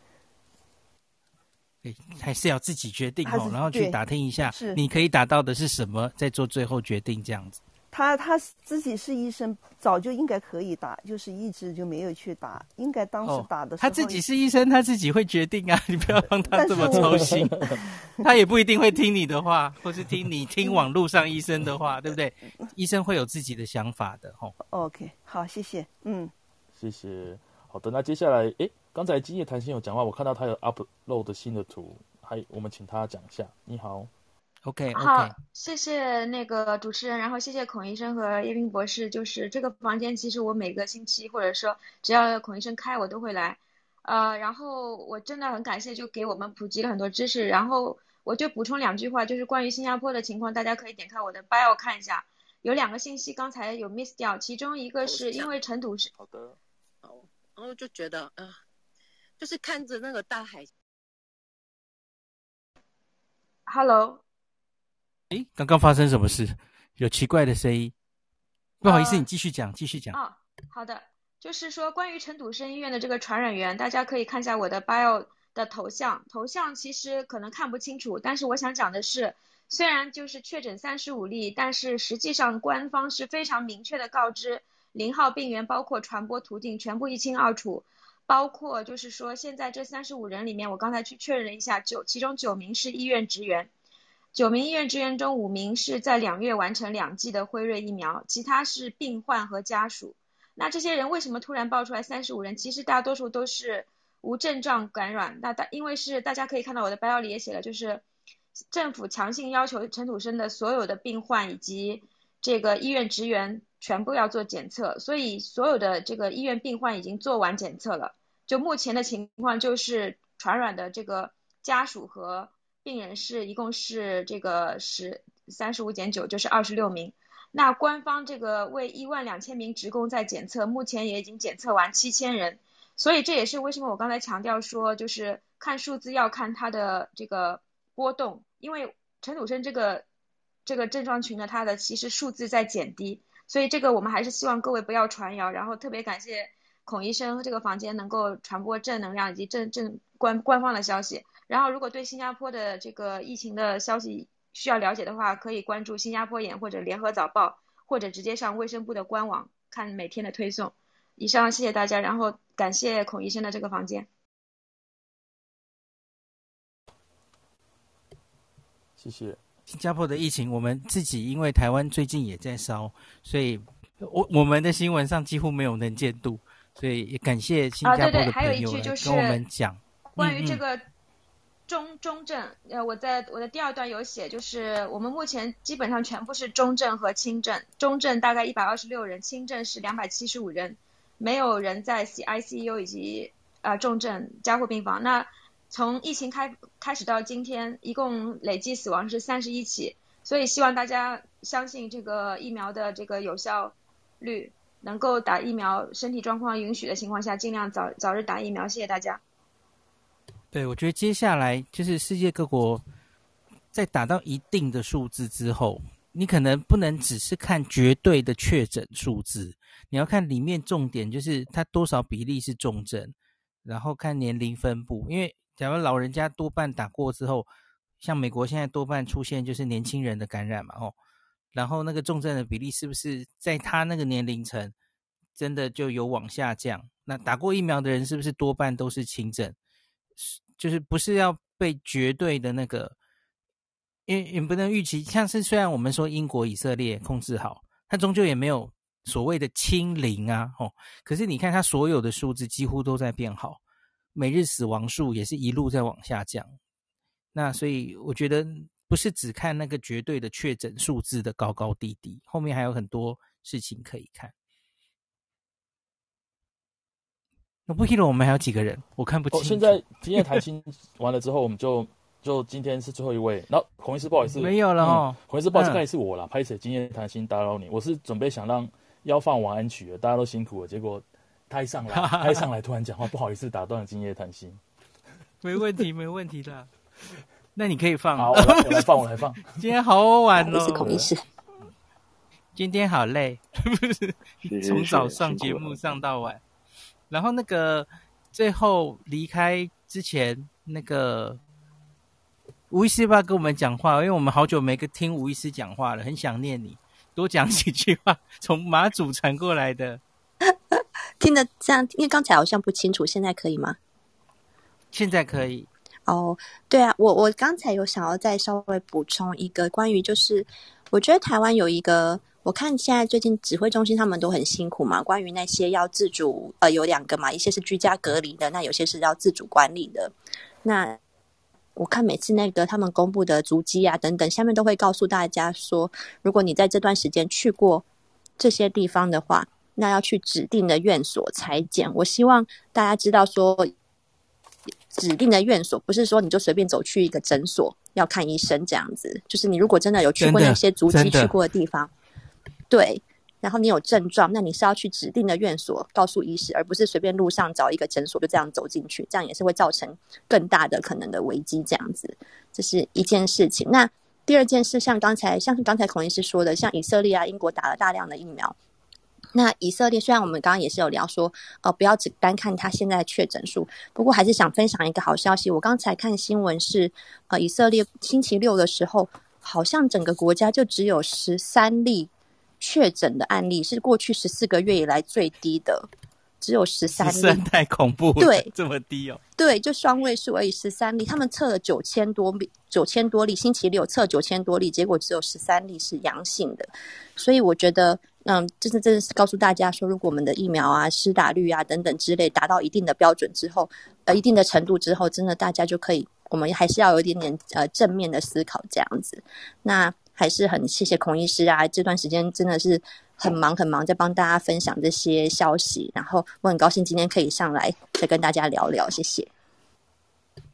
对，还是要自己决定哦，然后去打听一下，你可以打到的是什么，再做最后决定这样子。他他自己是医生，早就应该可以打，就是一直就没有去打。应该当时打的时候，哦，他自己是医生，他自己会决定啊，你不要让他这么操心。他也不一定会听你的话，或是听你听网络上医生的话，对不对？医生会有自己的想法的，吼，哦。OK，好，谢谢，嗯，谢谢。好的，那接下来，诶，刚才今夜谈心有讲话，我看到他有 upload 新的图，还我们请他讲一下。你好。OK，好，谢谢那个主持人，然后谢谢孔医生和叶斌博士。就是这个房间，其实我每个星期或者说只要孔医生开，我都会来。呃，然后我真的很感谢，就给我们普及了很多知识。然后我就补充两句话，就是关于新加坡的情况，大家可以点开我的 bio 看一下，有两个信息刚才有 miss 掉，其中一个是因为尘土是好的，好，然后就觉得啊、呃，就是看着那个大海。Hello。诶，刚刚发生什么事？有奇怪的声音。不好意思，你继续讲，继续讲。哦，好的，就是说关于陈笃生医院的这个传染源，大家可以看一下我的 bio 的头像。头像其实可能看不清楚，但是我想讲的是，虽然就是确诊三十五例，但是实际上官方是非常明确的告知，零号病源包括传播途径全部一清二楚，包括就是说现在这三十五人里面，我刚才去确认了一下，九其中九名是医院职员。九名医院职员中，五名是在两月完成两剂的辉瑞疫苗，其他是病患和家属。那这些人为什么突然爆出来三十五人？其实大多数都是无症状感染。那大因为是大家可以看到我的 bio 里也写了，就是政府强行要求陈土生的所有的病患以及这个医院职员全部要做检测，所以所有的这个医院病患已经做完检测了。就目前的情况就是传染的这个家属和病人是一共是这个十三十五减九就是二十六名。那官方这个为一万两千名职工在检测，目前也已经检测完七千人。所以这也是为什么我刚才强调说，就是看数字要看它的这个波动，因为陈土生这个这个症状群呢，它的其实数字在减低，所以这个我们还是希望各位不要传谣，然后特别感谢孔医生这个房间能够传播正能量以及正正官官方的消息。然后如果对新加坡的这个疫情的消息需要了解的话，可以关注新加坡眼或者联合早报，或者直接上卫生部的官网看每天的推送。以上，谢谢大家，然后感谢孔医生的这个房间。谢谢。新加坡的疫情，我们自己因为台湾最近也在烧，所以我我们的新闻上几乎没有能见度，所以也感谢新加坡的朋友跟我们讲。啊，对对，还有一句就是关于这个中中症，呃，我在我的第二段有写，就是我们目前基本上全部是中症和轻症，中症大概一百二十六人，轻症是两百七十五人。没有人在 C I C U 以及呃重症加护病房。那从疫情开开始到今天，一共累计死亡是三十一起。所以希望大家相信这个疫苗的这个有效率，能够打疫苗，身体状况允许的情况下，尽量早早日打疫苗。谢谢大家。对，我觉得接下来就是世界各国在达到一定的数字之后，你可能不能只是看绝对的确诊数字。你要看里面重点，就是它多少比例是重症，然后看年龄分布。因为假如老人家多半打过之后，像美国现在多半出现就是年轻人的感染嘛，哦，然后那个重症的比例是不是在他那个年龄层真的就有往下降？那打过疫苗的人是不是多半都是轻症？就是不是要被绝对的那个，因也不能预期。像是虽然我们说英国、以色列控制好，它终究也没有。所谓的清零啊，哦，可是你看它所有的数字几乎都在变好，每日死亡数也是一路在往下降。那所以我觉得不是只看那个绝对的确诊数字的高高低低，后面还有很多事情可以看。那不记得我们还有几个人，我看不清。哦，现在今天谈心完了之后，我们就就今天是最后一位。然后孔医师不好意思，没有了哦。嗯、孔医师不好意思，该、嗯、是我了。拍摄今天谈心打扰你，我是准备想让。要放晚安曲了，大家都辛苦了。结果他一上来，他一上来突然讲话，不好意思打断了今夜谈心。没问题，没问题的。那你可以放。好，我来，我来放，我来放。今天好晚哦。是孔医师。今天好累，从早上节目上到晚。然后那个最后离开之前，那个吴医师要不要跟我们讲话？因为我们好久没跟听吴医师讲话了，很想念你。多讲几句话，从马祖传过来的，听得这样，因为刚才好像不清楚，现在可以吗？现在可以。哦，对啊，我我刚才有想要再稍微补充一个关于，就是我觉得台湾有一个，我看现在最近指挥中心他们都很辛苦嘛，关于那些要自主，呃，有两个嘛，一些是居家隔离的，那有些是要自主管理的，那。我看每次那个他们公布的足迹啊等等，下面都会告诉大家说，如果你在这段时间去过这些地方的话，那要去指定的院所裁剪。我希望大家知道说，指定的院所不是说你就随便走去一个诊所要看医生这样子，就是你如果真的有去过那些足迹去过的地方，对。然后你有症状，那你是要去指定的院所告诉医师，而不是随便路上找一个诊所就这样走进去，这样也是会造成更大的可能的危机。这样子，这是一件事情。那第二件事，像刚才像刚才孔医师说的，像以色列啊、英国打了大量的疫苗。那以色列虽然我们刚刚也是有聊说，呃，不要只单看他现在的确诊数，不过还是想分享一个好消息。我刚才看新闻是，呃，以色列星期六的时候，好像整个国家就只有十三例。确诊的案例是过去十四个月以来最低的，只有十三例，太恐怖了，对，这么低哦，对，就双位数而已，十三例。他们测了九千多例，九千多例，星期六测九千多例，结果只有十三例是阳性的。所以我觉得嗯，就是真的是告诉大家说，如果我们的疫苗啊、施打率啊等等之类达到一定的标准之后，呃，一定的程度之后，真的大家就可以，我们还是要有一点点呃正面的思考这样子。那还是很谢谢孔医师啊，这段时间真的是很忙很忙，在帮大家分享这些消息。然后我很高兴今天可以上来再跟大家聊聊，谢谢。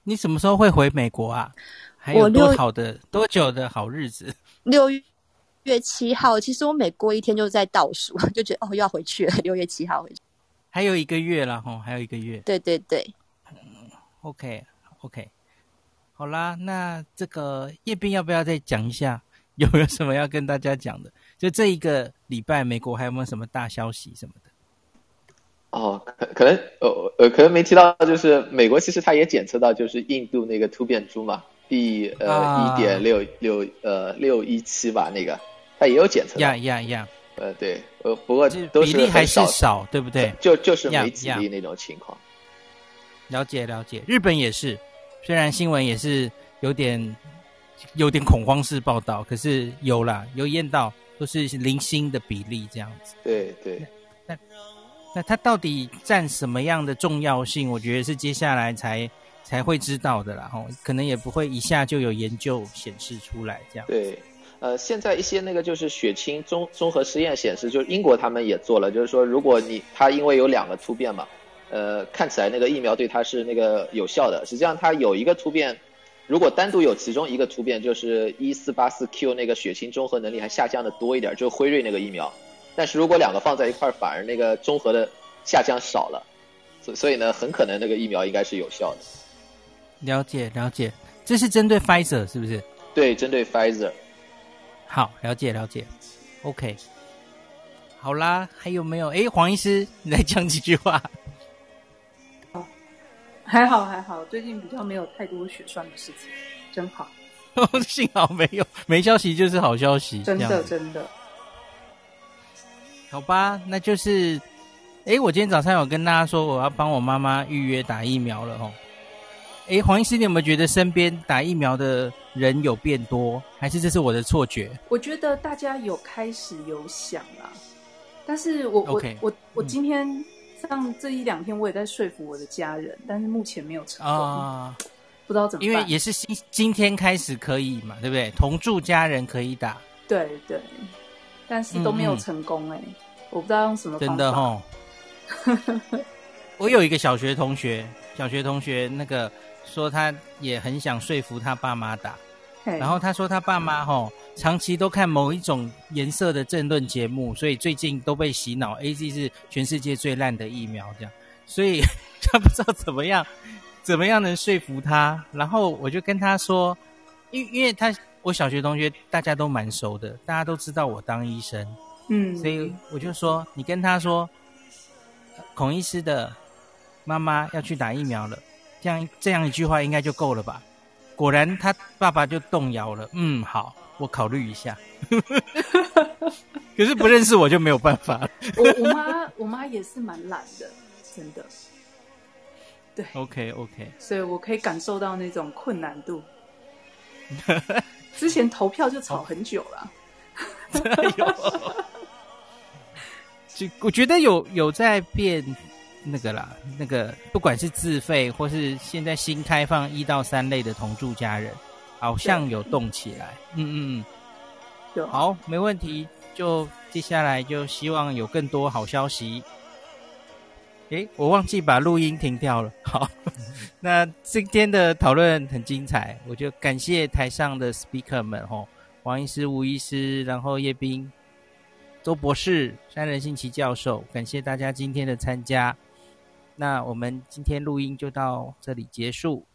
你什么时候会回美国啊？还有多好的多久的好日子？六月七号，其实我每过一天就在倒数，就觉得哦又要回去了。六月七号回去，还有一个月了哈，还有一个月。对对对，嗯，OK OK，好啦，那这个叶斌要不要再讲一下？有没有什么要跟大家讲的？就这一个礼拜，美国还有没有什么大消息什么的？哦，可可能呃呃，可能没提到，就是美国其实它也检测到，就是印度那个突变株嘛，B 呃一点六六呃六一七吧，那个。它也有检测，呀呀呀，呃，对，呃，不过比例还是少，对不对？就就是没几例那种情况。了解了解，日本也是，虽然新闻也是有点有点恐慌式报道，可是有啦，有验到都是零星的比例这样子。对对。那那它到底占什么样的重要性？我觉得是接下来才才会知道的啦，吼，可能也不会一下就有研究显示出来这样。对。呃，现在一些那个就是血清综综合实验显示，就是英国他们也做了，就是说如果你它因为有两个突变嘛，呃，看起来那个疫苗对它是那个有效的，实际上它有一个突变，如果单独有其中一个突变，就是一四八四 Q 那个血清中和能力还下降的多一点，就辉瑞那个疫苗，但是如果两个放在一块儿，反而那个中和的下降少了，所所以呢，很可能那个疫苗应该是有效的。了解了解，这是针对 Pfizer 是不是？对，针对 Pfizer。好，了解了解，OK，好啦，还有没有？哎，黄医师，你来讲几句话。哦，还好还好，最近比较没有太多血栓的事情，真好。幸好没有，没消息就是好消息，真的真的。好吧，那就是，哎，我今天早上有跟大家说，我要帮我妈妈预约打疫苗了哦。哎，黄医师，你有没有觉得身边打疫苗的人有变多，还是这是我的错觉？我觉得大家有开始有想啦，但是我我我我今天上这一两天我也在说服我的家人，嗯、但是目前没有成功啊，不知道怎么办。因为也是今今天开始可以嘛，对不对？同住家人可以打，对对，但是都没有成功哎、欸，嗯、我不知道用什么方法。真的哦，我有一个小学同学，小学同学那个。说他也很想说服他爸妈打，然后他说他爸妈吼长期都看某一种颜色的政论节目，所以最近都被洗脑，AZ 是全世界最烂的疫苗这样，所以 他不知道怎么样怎么样能说服他。然后我就跟他说，因因为他我小学同学大家都蛮熟的，大家都知道我当医生，嗯，所以我就说你跟他说，孔医师的妈妈要去打疫苗了。这样这样一句话应该就够了吧？果然他爸爸就动摇了。嗯，好，我考虑一下。可是不认识我就没有办法了。我我妈我妈也是蛮懒的，真的。对，OK OK，所以我可以感受到那种困难度。之前投票就吵很久了。就我觉得有有在变。那个啦，那个不管是自费或是现在新开放一到三类的同住家人，好像有动起来。嗯嗯嗯，好，没问题。就接下来就希望有更多好消息。诶，我忘记把录音停掉了。好，那今天的讨论很精彩，我就感谢台上的 speaker 们吼，王医师、吴医师，然后叶斌、周博士、山人信奇教授，感谢大家今天的参加。那我们今天录音就到这里结束。